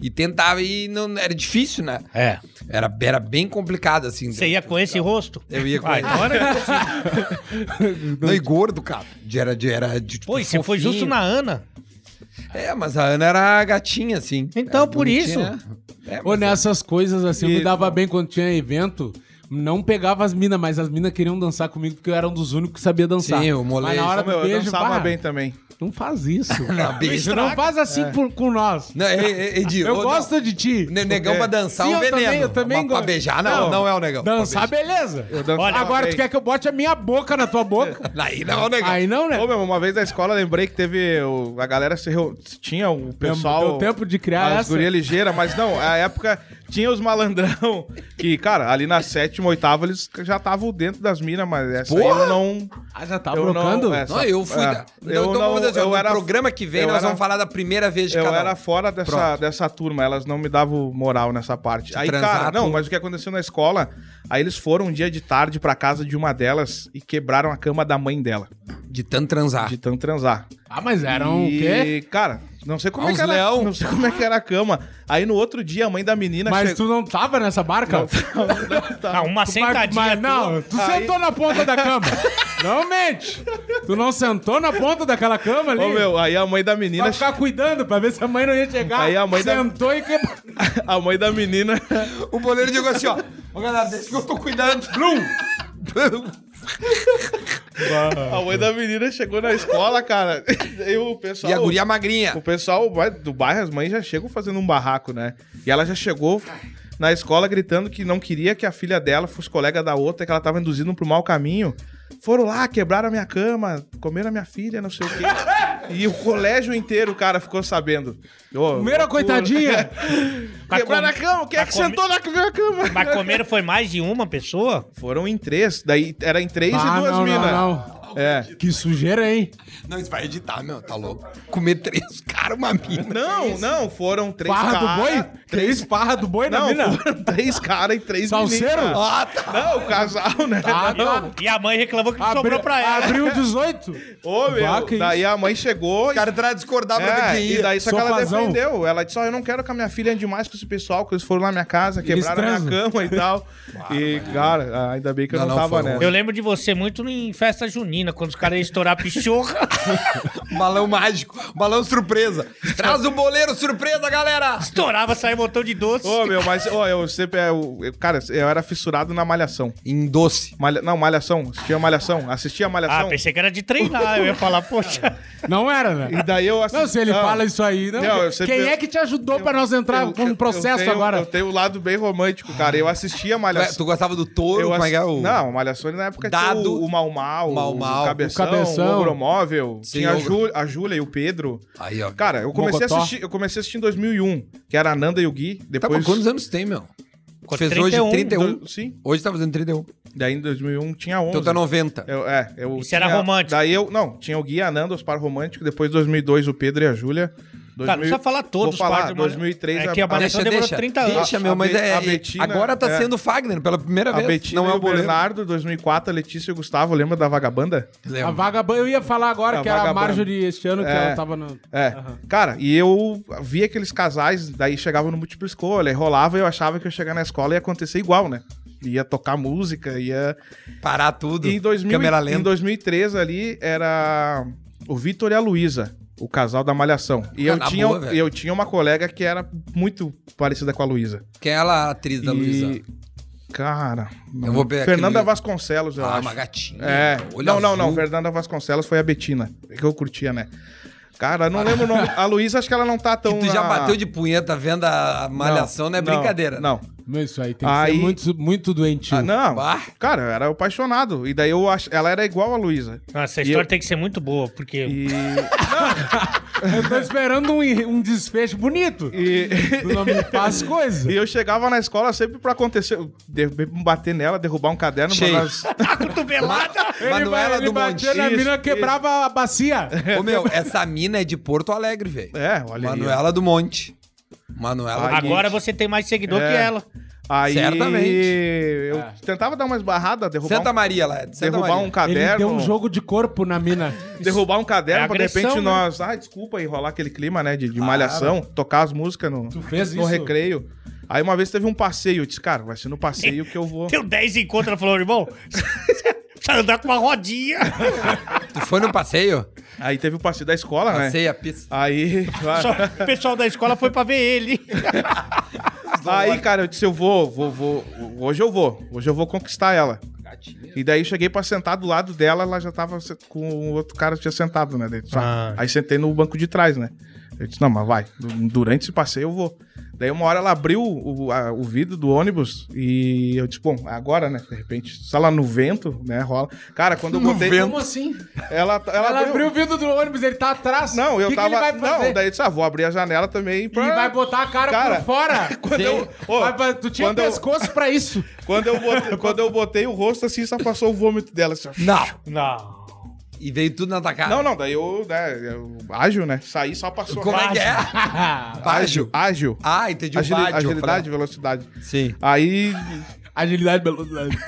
E tentava, e não era difícil, né? É. Era, era bem complicado, assim. Você ia com esse rosto? Eu ia com Ah, ele. então era impossível. Não, e gordo, cara. De- Era de. Era de tipo, Pô, e você foi justo na Ana. É, mas a Ana era gatinha, assim. Então, Era por bonitinha, isso. né? É, Ô, mas- nessas coisas assim, eu me dava bem quando tinha evento. Não pegava as minas, mas as minas queriam dançar comigo porque eu era um dos únicos que sabia dançar. Sim, o Mas moleque. na hora Ô, meu, do eu beijo, dançava pá, bem também. não faz isso. Não, beijo não não. faz assim por- com nós. Não, Edi, Eu ô, gosto de ti. não. Ne- Negão É. pra dançar Sim, é um eu veneno. também- eu também Mas pra gosto. beijar, não, não, é o negão. Dançar, beleza. Olha, Agora, tu quer que eu bote a minha boca na tua boca? Aí não é o negão. Aí não, né? Ô, meu, uma vez na escola lembrei que teve. o- a galera se reu... Tinha o pessoal. Deu tempo de criar as essa. guria ligeira, mas não, a época tinha os malandrão que, cara, ali na sétima, oitava, eles já estavam dentro das minas, mas essa Porra! eu não. Ah, já eu brocando? Não, essa- Não, eu fui. é, da... eu então, não, dizer, eu no era, programa que vem eu nós era- vamos falar da primeira vez de Eu cada um. era fora dessa, Pronto. dessa turma, elas não me davam moral nessa parte. aí, transar, cara, não, mas o que aconteceu na escola, aí eles foram um dia de tarde pra casa de uma delas e quebraram a cama da mãe dela, De tanto transar. de tanto transar. Ah, mas eram o e, quê? cara, não sei como Ah, é que era, leão. não sei como é que era a cama. Aí no outro dia a mãe da menina Mas chegou- tu não tava nessa barca? Ah, uma Mas- sentadinha. Mas, não, tu Aí- sentou na ponta da cama. não mente. Tu não sentou na ponta daquela cama ali? Ô, meu, aí a mãe da menina Pra ficar cuidando, pra ver se a mãe não ia chegar. Aí a mãe da- Sentou e quebrou. a mãe da menina O boleiro digo assim, ó. Ô, galera, deixa que eu tô cuidando. Blum! A mãe da menina chegou na escola, cara. E o pessoal e a guria magrinha. O pessoal do bairro, as mães já chegam fazendo um barraco, né? E ela já chegou na escola gritando que não queria que a filha dela fosse colega da outra, que ela tava induzindo pro mau caminho. Foram lá, quebraram a minha cama, comeram a minha filha, não sei o quê. E o colégio inteiro, cara, ficou sabendo. Ô, Primeira loucura. coitadinha. Mas Quebraram a cama, quem é que come- sentou na minha cama? Mas comeram foi mais de uma pessoa? Foram em três, daí era em três Ah, e duas não, não, minas. Não. É. Que sujeira, hein? Não, isso vai editar, meu, tá louco. Comer três caras, uma mina. Não, não, foram três Farra do caras. boi? Três farra do boi na Não, mina? foram três caras e três Salseiro? meninas. Ah, tá. Não, o casal, né? Ah, Não. E a mãe reclamou que Abri- sobrou pra ela. Abriu 18? Ô, meu, Vaca, daí a mãe chegou O cara entrou a discordar pra ver É, e daí só que ela defendeu. Ela disse: Ó, eu não quero que a minha filha ande mais com esse pessoal, que eles foram lá na minha casa, quebraram a minha cama e tal. e, cara, ainda bem que eu Não, não, tava nessa. Eu lembro de você muito em festa junina, quando os caras iam estourar a pichorra. Balão mágico, balão surpresa. Traz o boleiro surpresa, galera! Estourava, saia um montão de doce. Ô, meu, mas ó, eu sempre. Eu, eu- cara, eu era fissurado na malhação. Em doce. Malha- não, malhação. Assistia malhação. Assistia ah, malhação. pensei que era de treinar. Eu ia falar, poxa. Não era, né? e daí eu assisti. Não, se ele fala isso aí, não. Não, eu sempre- Quem é que te ajudou pra nós entrar eu- com um eu- processo eu tenho- agora? Eu tenho um lado bem romântico, cara. Eu assistia Tu, malhação. tu gostava do touro, Eu como é que é assi- o... Não, Malhação na época Dado, tinha o, o Mal Mal, o Mau, o Cabeção, o Cabeção. o Ogromóvel, Sim, tinha a, a Júlia e o Pedro. Aí, ó. Cara, eu comecei, a assistir, eu comecei a assistir em 2001, que era a Nanda e o Gui. Tá, Depois... mas quantos anos tem, meu? Fez 31, hoje 31. Do- Sim, Hoje tá fazendo 31. daí em 2001 tinha 11. Então tá 90. Eu, é, eu Isso era tinha- romântico. Daí eu, não, tinha o Gui, a Nanda, os par românticos, depois 2002 o Pedro e a Júlia. Cara, não precisa falar todos Vou falar, partes de Malha- 2003 É que a a, Malhação deixa, demorou deixa, 30 anos. deixa, meu, A mas é... a Betina- agora tá é. sendo o Fagner pela primeira a vez. Betina não é e o o boleiro. Bernardo, 2004, a Letícia e o Gustavo, lembra da Vagabanda? A Lembra? vagabanda, eu ia falar agora A que era a vagabanda. Marjorie este ano, que É. ela tava no... É. Cara, e eu via aqueles casais, daí chegava no múltipla escolha, e rolava e eu achava que eu ia chegar na escola e ia acontecer igual, né? Ia tocar música, ia. Parar tudo. E em, 2000, Câmera em lenta. 2013 ali era o Vitor e a Luísa, o casal da Malhação. E Ah, eu tinha, boa, eu tinha uma colega que era muito parecida com a Luísa. Quem é ela, a atriz da E, Luísa? Cara. Eu vou pegar Fernanda aquele- Vasconcelos, eu Ah, acho. uma gatinha. É. Não, não, não. Fernanda Vasconcelos foi a Betina. Que eu curtia, né? Cara, não lembro o nome. A Luísa, acho que ela não tá tão. Tu já na- bateu de punheta vendo a malhação, não, é brincadeira. Não. Meu, Isso aí tem que Aí- ser muito, muito doentio. Ah, não. Bah. Cara, eu era apaixonado. E daí eu ach... ela era igual a Luísa. Nossa, essa E história eu- tem que ser muito boa, porque E. Eu tô esperando um, um desfecho bonito. e... Não me faz coisa. e eu chegava na escola sempre pra acontecer. De... bater nela, derrubar um caderno. Cheio. pra nós- a cotovelada. Ele, Manuela ele do batia Monte. na mina, quebrava a bacia. Ô, meu, essa mina é de Porto Alegre, velho. É, olha aí. Manuela do Monte. Manuela Aí- Agora você tem mais seguidor É. que ela. Aí Certamente. eu É. tentava dar umas barradas, derrubar, Santa um... Maria, lá. Santa derrubar Maria. um Ele caderno. deu um jogo de corpo na mina. Derrubar um caderno É pra de repente né? nós. Ah, desculpa aí, rolar aquele clima, né? De, de malhação, tocar as músicas no, Tu fez no isso? recreio. Aí uma vez teve um passeio, eu disse, cara, vai ser no passeio que eu vou. Deu 10 encontros, ela falou, irmão, precisa andar com uma rodinha. Tu foi no passeio? Aí teve o passeio da escola, né? Passei a pista. Aí. Só o pessoal da escola foi pra ver ele. Aí, cara, eu disse, eu vou, vou, vou. Hoje eu vou. Hoje eu vou conquistar ela. E daí cheguei pra sentar do lado dela, ela já tava com o outro cara que tinha sentado, né? Daí, Ah. Aí sentei no banco de trás, né? Eu disse, não, mas vai, du- durante esse passeio eu vou. Daí uma hora ela abriu o, a- o vidro do ônibus e eu disse, bom, agora, né? De repente, só lá no vento, né? Rola. Cara, quando eu botei. Como assim? Ela, ela, Ela abriu. abriu o vidro do ônibus, ele tá atrás. Não, eu que tava. Que ele vai fazer? Não, daí eu disse, ah, vou abrir a janela também E pra. vai botar a cara, Cara, por fora. Quando eu, ô, Vai tu tinha quando eu- pescoço pra isso. Quando eu, botei, quando eu botei o rosto assim, só passou o vômito dela. Assim. Não. Não. E veio tudo na tua cara. não, não, daí eu, né, eu, ágil, né? Saí só passou. Como é que é? Ágil. Ágil. Ah, entendi Agili- o vádio. agilidade, velocidade. Sim. Aí. Agilidade, velocidade.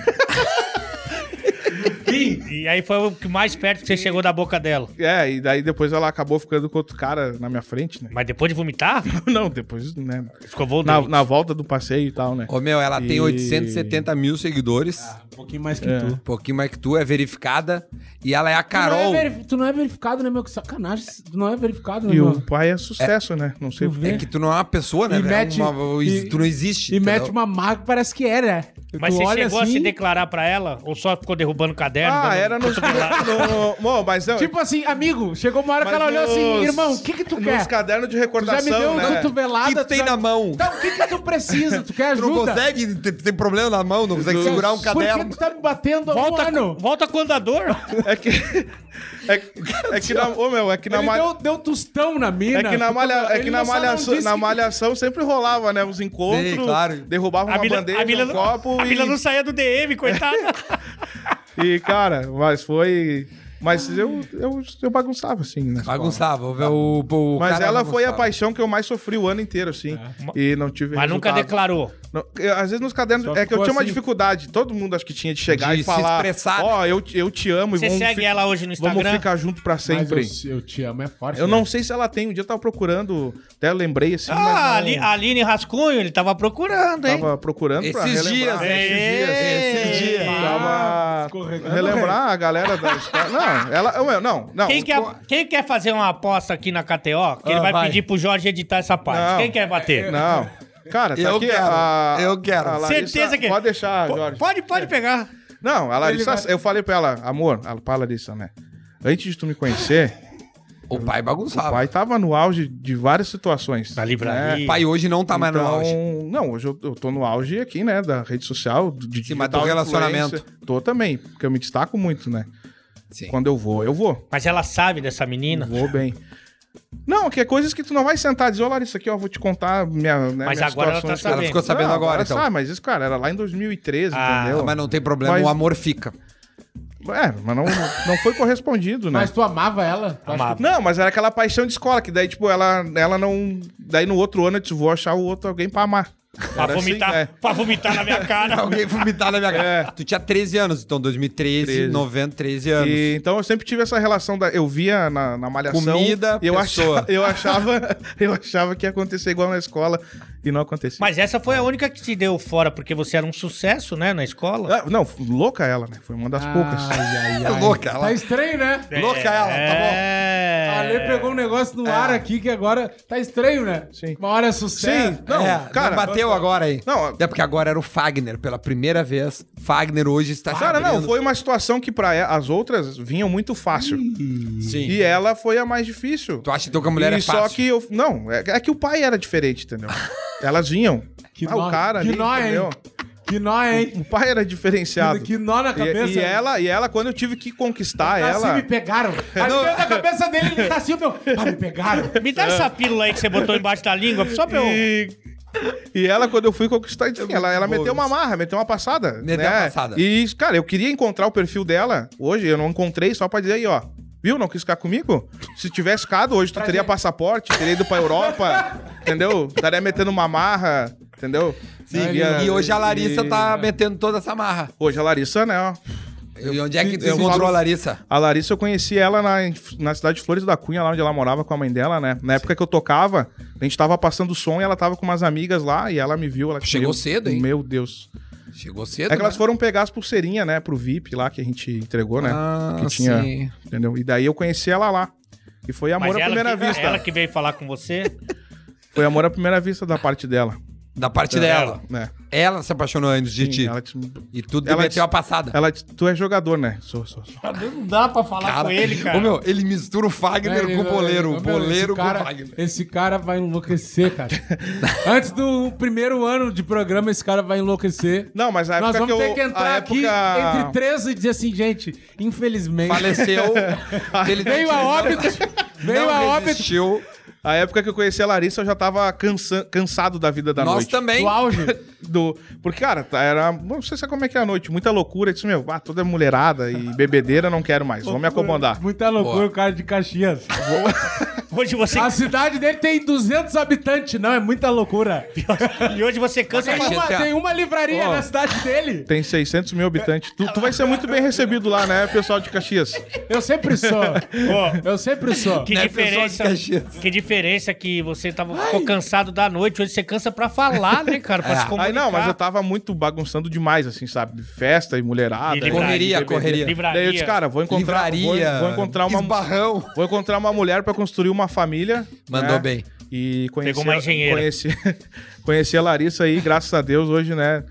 E aí foi o que mais perto que você chegou da boca dela. É, e daí depois ela acabou ficando com outro cara na minha frente, né? Mas depois de vomitar, Não, depois, né? escovou o Na, na volta do passeio e tal, né? Ô, meu, ela tem E- 870 mil seguidores. Um pouquinho mais que É. tu. Um pouquinho mais que tu, é verificada. E ela é a Tu Carol. não, é veri- tu não é verificado, né, meu? Que sacanagem. Tu não é verificado, né, E meu? o pai é sucesso, né? Não sei Tu. É que tu não é uma pessoa, né? E velho? mete- Uma- e- tu não existe. E entendeu? mete uma marca que parece que é, né? Mas Tu você chegou a assim, se declarar pra ela? Ou só ficou derrubando o caderno? Ah, dando era nos. no, bom, mas não. Tipo assim, amigo, chegou uma hora que mas ela olhou assim, irmão, o que que tu quer? Nos cadernos de Tu já recordação, me deu né? cotovelada. O que tu tem já- na mão? Então, o que que tu precisa? Tu quer Tu não ajuda? consegue, tem, tem problema na mão, não consegue segurar um Por caderno. que tu tá me batendo há um Volta, ano? com, volta com o andador. É que. É, que- é que na. Ô, meu, é que na Ele malha- deu, deu tostão na mina. É que na, malha, é que na, malhação, na que- malhação sempre rolava, né? Os encontros, Sim, claro. derrubava uma A Mila, bandeja, a Mila um não- copo a e, Mila não saía do DM, coitada. E, cara, mas foi... Mas eu, eu, eu bagunçava, assim, né? Bagunçava. O, o, o Mas ela foi a paixão que eu mais sofri o ano inteiro, assim. E não tive Mas nunca resultado. declarou. Não, eu- às vezes nos cadernos. Só É que eu tinha uma assim. dificuldade. Todo mundo acho que tinha de chegar De e se falar. expressar, Ó, eu, eu te amo Você e vamos, segue fi- ela hoje no vamos Instagram? ficar junto pra Mas sempre. eu, eu te amo, é forte. Eu né? não sei se ela tem. Um dia eu tava procurando, até eu lembrei assim, Ah, mas não, Ali- a Aline Rascunho, ele tava procurando, hein? tava procurando pra Esses relembrar. dias, Esses dias. Esses dias. Escorregando, relembrar a galera da escola. Não, ela. Não, não. Quem quer, quem quer fazer uma aposta aqui na KTO? Que ele Ah, vai, vai. pedir pro Jorge editar essa parte. Não. Quem quer bater? Não. Cara, tá Eu aqui quero, a. eu quero. a Larissa- Certeza que- Pode deixar, P- Jorge. Pode, pode pegar. Não, a Larissa, eu falei pra ela, amor, pra Larissa, né? Antes de tu me conhecer, O pai o bagunçava. pai tava no auge de várias situações. Na livraria. né? O pai hoje não tá mais no Então, auge. Não, hoje eu, eu tô no auge aqui, né? Da rede social, de Sim, mas do relacionamento. Tô também, porque eu me destaco muito, né? Sim. Quando eu vou, eu vou. Mas ela sabe dessa menina. Vou bem. Não, que é coisas que tu não vai sentar e dizer, ô Larissa, aqui, ó, vou te contar minha, né, Mas minhas agora ela tá sabendo. Ela ficou sabendo Não, agora, então. Sabe, mas isso, cara, era lá em 2013, Ah, entendeu? Mas não tem problema, Mas- o amor fica. É, mas não, não foi correspondido, né? Mas tu amava ela? Tu Amava. Não, mas era aquela paixão de escola, que daí, tipo, ela, ela não. Daí no outro ano eu disse, vou achar o outro alguém pra amar. Pra Era assim, vomitar, é. pra vomitar na minha cara. Alguém vomitar na minha cara. É. Tu tinha 13 anos, então 2013, 13. 90, 13 anos. E, então eu sempre tive essa relação da. Eu via na, na malhação. Comida, eu pessoa. achava, eu achava. Eu achava que ia acontecer igual na escola e não acontecia. Mas essa foi a única que te deu fora, porque você era um sucesso, né, na escola. Ah, não, louca ela, né? Foi uma das poucas. Ai, ai, É ai. louca, ela- Tá estranho, né? Louca ela, tá bom. É. A Ale pegou um negócio no ar aqui que agora tá estranho, né? Sim. Uma hora é sucesso. Sim, não, é, cara. não bateu agora aí. Não, É porque agora era o Fagner, pela primeira vez. Fagner hoje está se Cara, não, abrindo. foi uma situação que pra e- as outras vinham muito fácil. Sim. E ela foi a mais difícil. Tu acha então que a mulher e é fácil? Só que eu. Não, é, é que o pai era diferente, entendeu? Elas vinham. Que ah, nó, o cara que ali, nó, hein? entendeu? Que nó, hein? O pai era diferenciado. Que nó na E- cabeça. E, ela, e ela, quando eu tive que conquistar Tá assim, ela. me pegaram. Aí Não. da cabeça dele, ele tá assim, meu. Ah, me pegaram. Me dá essa pílula aí que você botou embaixo da língua, só pra eu... E, e ela, quando eu fui conquistar, enfim, ela, ela meteu uma marra, meteu uma passada. Meteu né? uma passada. E, cara, eu queria encontrar o perfil dela. Hoje eu não encontrei, só pra dizer aí, ó. Viu? Não quis ficar comigo? Se tivesse ficado, hoje tu teria passaporte, teria ido pra Europa, entendeu? Estaria metendo uma marra, entendeu? Sim, Ia- e hoje a Larissa e- tá metendo toda essa marra. Hoje a Larissa, né, ó. E onde é que tu encontrou a Larissa? A Larissa, eu conheci ela na, na cidade de Flores da Cunha, lá onde ela morava com a mãe dela, né? Na época que eu tocava, a gente tava passando som e ela tava com umas amigas lá e ela me viu. Ela Chegou meu- cedo, hein? Meu Deus. Chegou cedo, É que elas né? foram pegar as pulseirinhas, né, pro VIP lá que a gente entregou, né? Ah, que tinha, sim. entendeu? E daí eu conheci ela lá. E foi amor Mas à primeira que, vista. ela que veio falar com você. Foi amor à primeira vista da parte dela. Da parte dela. Né? Ela se apaixonou antes de Sim, ti. ela, disse- E tudo ela meteu disse- a passada. ela disse, tu é jogador, né? Sou, sou, sou. Não dá pra falar com ele, cara. Ô, meu, ele mistura o Fagner Ele- com o boleiro. O boleiro com cara, o Fagner. Esse cara vai enlouquecer, cara. Antes do primeiro ano de programa, esse cara vai enlouquecer. Não, mas a Nós época vamos que ter eu... que entrar aqui época... entre três e dizer assim, gente, infelizmente. Faleceu. ele Veio a óbito. Veio não a óbito resistiu. A época que eu conheci a Larissa, eu já tava cansa- cansado da vida da Nós noite. também. do auge. Do... Porque, cara, tá- era. Não sei se como é que é a noite. Muita loucura. Eu disse, meu, ah, toda mulherada e bebedeira, não quero mais. Vou me acomodar. Muita loucura Boa. o cara de Caxias. Hoje você... A cidade dele tem 200 habitantes, não, é muita loucura. E hoje você cansa... Tem uma, tem uma livraria Ó. na cidade dele. Tem 600 mil habitantes. Tu, tu vai ser muito bem recebido lá, né, pessoal de Caxias? Eu sempre sou. Ó, Eu sempre sou. Que Né, diferença, Caxias? que diferença que você tava, ficou cansado da noite, hoje você cansa pra falar, né, cara? Pra É. se comunicar. Aí não, mas eu tava muito bagunçando demais, assim, sabe? Festa e mulherada. E livraria, Correria, correria. Livraria. Daí eu disse, cara, vou encontrar, Livraria. vou, vou encontrar uma Esbarrão. vou encontrar uma mulher pra construir uma família. Mandou né? bem. E conheci, Pegou uma engenheira. Conheci, conheci a Larissa aí, graças a Deus, hoje, né?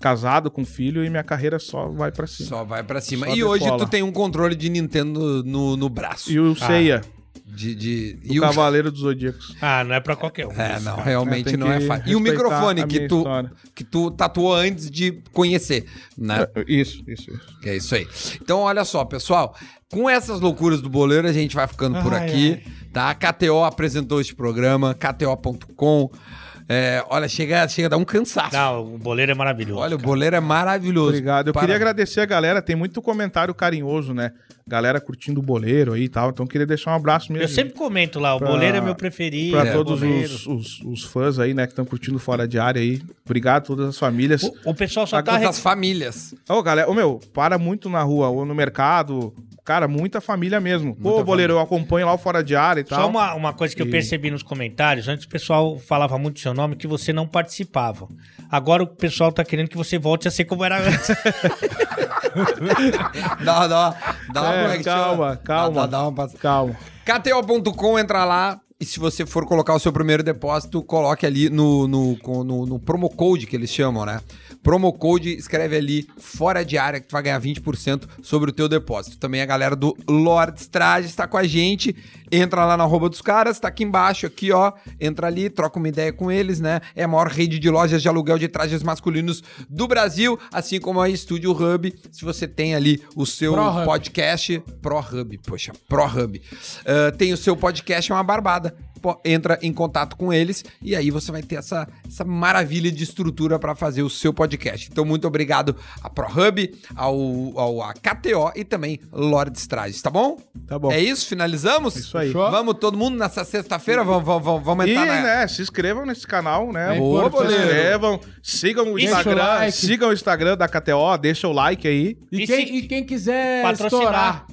Casado com filho e minha carreira só vai pra cima. Só vai pra cima. Só e hoje decola. tu tem um controle de Nintendo no, no braço. E o Seiya, De, de, o e o- Cavaleiro dos Zodíacos. Ah, não é pra qualquer um. É, isso, não, realmente Tem não é que fácil. E o microfone que tu, história. que tu tatuou antes de conhecer, né? Isso, isso, isso. Que é isso aí. Então, olha só, pessoal. Com essas loucuras do boleiro, a gente vai ficando por Ai, aqui, tá? A KTO apresentou este programa, kto.com. É, olha, chega, chega a dar um cansaço. Não, o boleiro é maravilhoso. Olha, o cara. boleiro é maravilhoso. Obrigado. Eu Para- queria agradecer a galera, tem muito comentário carinhoso, né? Galera curtindo o boleiro aí e tal. Então queria deixar um abraço mesmo. Eu sempre comento lá, o Pra- boleiro é meu preferido. Pra é, todos os, os, os fãs aí, né, que estão curtindo fora de área aí. Obrigado a todas as famílias. O, o pessoal só Para tá... todas rec- as famílias. Ô, galera, ô meu, para muito na rua ou no mercado. Cara, muita família mesmo. Pô, boleiro, eu acompanho lá o fora de área e tal. Só uma, uma coisa que eu E- percebi nos comentários, antes o pessoal falava muito seu nome que você não participava. Agora o pessoal tá querendo que você volte a ser como era antes. Dá, dá, dá uma É, é que calma, calma. Dá, dá uma pass- Calma. KTO.com, entra lá. E se você for colocar o seu primeiro depósito, coloque ali no, no, no, no promo code que eles chamam, né? Promo code, escreve ali fora de área que tu vai ganhar 20% sobre o teu depósito. Também a galera do Lord Strage está com a gente. Entra lá na arroba dos caras, tá aqui embaixo, aqui ó. Entra ali, troca uma ideia com eles, né? É a maior rede de lojas de aluguel de trajes masculinos do Brasil, assim como a Studio Hub. Se você tem ali o seu Pro podcast Pro Hub, poxa, Pro Hub. Ah, tem o seu podcast, é uma barbada. Entra em contato com eles e aí você vai ter essa, essa maravilha de estrutura para fazer o seu podcast. Então, muito obrigado a Pro Hub, ao, ao a KTO e também Lord Strages, tá bom? Tá bom. É isso? Finalizamos? Isso aí. Fechou? Vamos todo mundo nessa sexta-feira? Vamos, vamos, vamos, vamos E, entrar na... né, se inscrevam nesse canal, né? É Boa, se inscrevam, sigam o Instagram, like. sigam o Instagram da KTO, deixa o like aí. E, E quem, se- e quem quiser Patrocinar. estourar.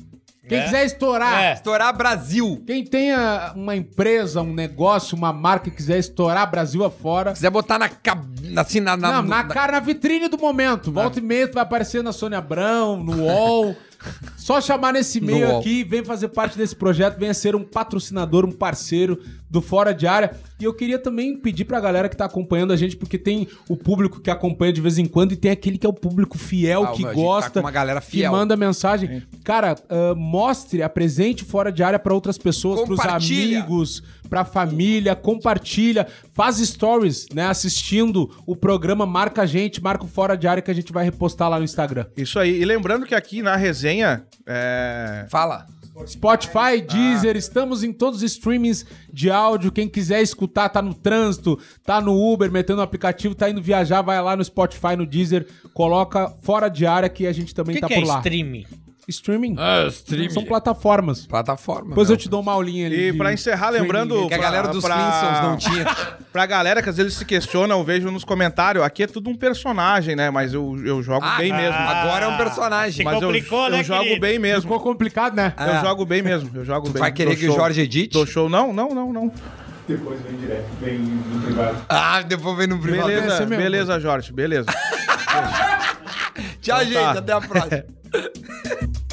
Quem É. quiser estourar. É. Estourar Brasil. Quem tenha uma empresa, um negócio, uma marca e quiser estourar Brasil afora. quiser botar na... cab- Assim, na... na, não, na na- cara, na vitrine do momento. Volta e meia, tu vai aparecer na Sônia Abrão, no UOL. Só chamar nesse No e-mail aqui, vem fazer parte desse projeto, venha ser um patrocinador, um parceiro do Fora de Área. E eu queria também pedir pra galera que tá acompanhando a gente, porque tem o público que acompanha de vez em quando e tem aquele que é o público fiel, Ah, que tá gosta, com uma galera que fiel. manda mensagem. Cara, ah, mostre, apresente Fora de Área pra outras pessoas, pros amigos, pra família, compartilha, faz stories, né, assistindo o programa, marca a gente, marca o Fora de Área que a gente vai repostar lá no Instagram. Isso aí. E lembrando que aqui na resenha, é... Fala. Spotify, Deezer, estamos em todos os streamings de áudio. Quem quiser escutar, tá no trânsito, tá no Uber, metendo no aplicativo, tá indo viajar, vai lá no Spotify, no Deezer, coloca fora de área que a gente O também que, tá que é por lá. streaming? Streaming. Ah, stream. São plataformas. Plataforma. Depois eu te dou uma aulinha ali. E de pra encerrar, streaming. lembrando. Que a galera dos pra- Flintstones não tinha. Pra galera que às vezes se questiona, eu vejo nos comentários, aqui é tudo um personagem, né? Mas eu, eu jogo Ah, bem ah, mesmo. Agora é um personagem. Mas eu, complicou, eu né, jogo querido? bem mesmo. Ficou complicado, né? Ah. Eu jogo bem mesmo. Eu jogo bem. Vai querer que o. Jorge edite? Dou show? Não, não, não, não. Depois vem direto, vem no privado. Ah, depois vem no privado. Beleza, é beleza, Jorge. Beleza. Tchau, Então gente. tá. Até a próxima. Ha ha ha!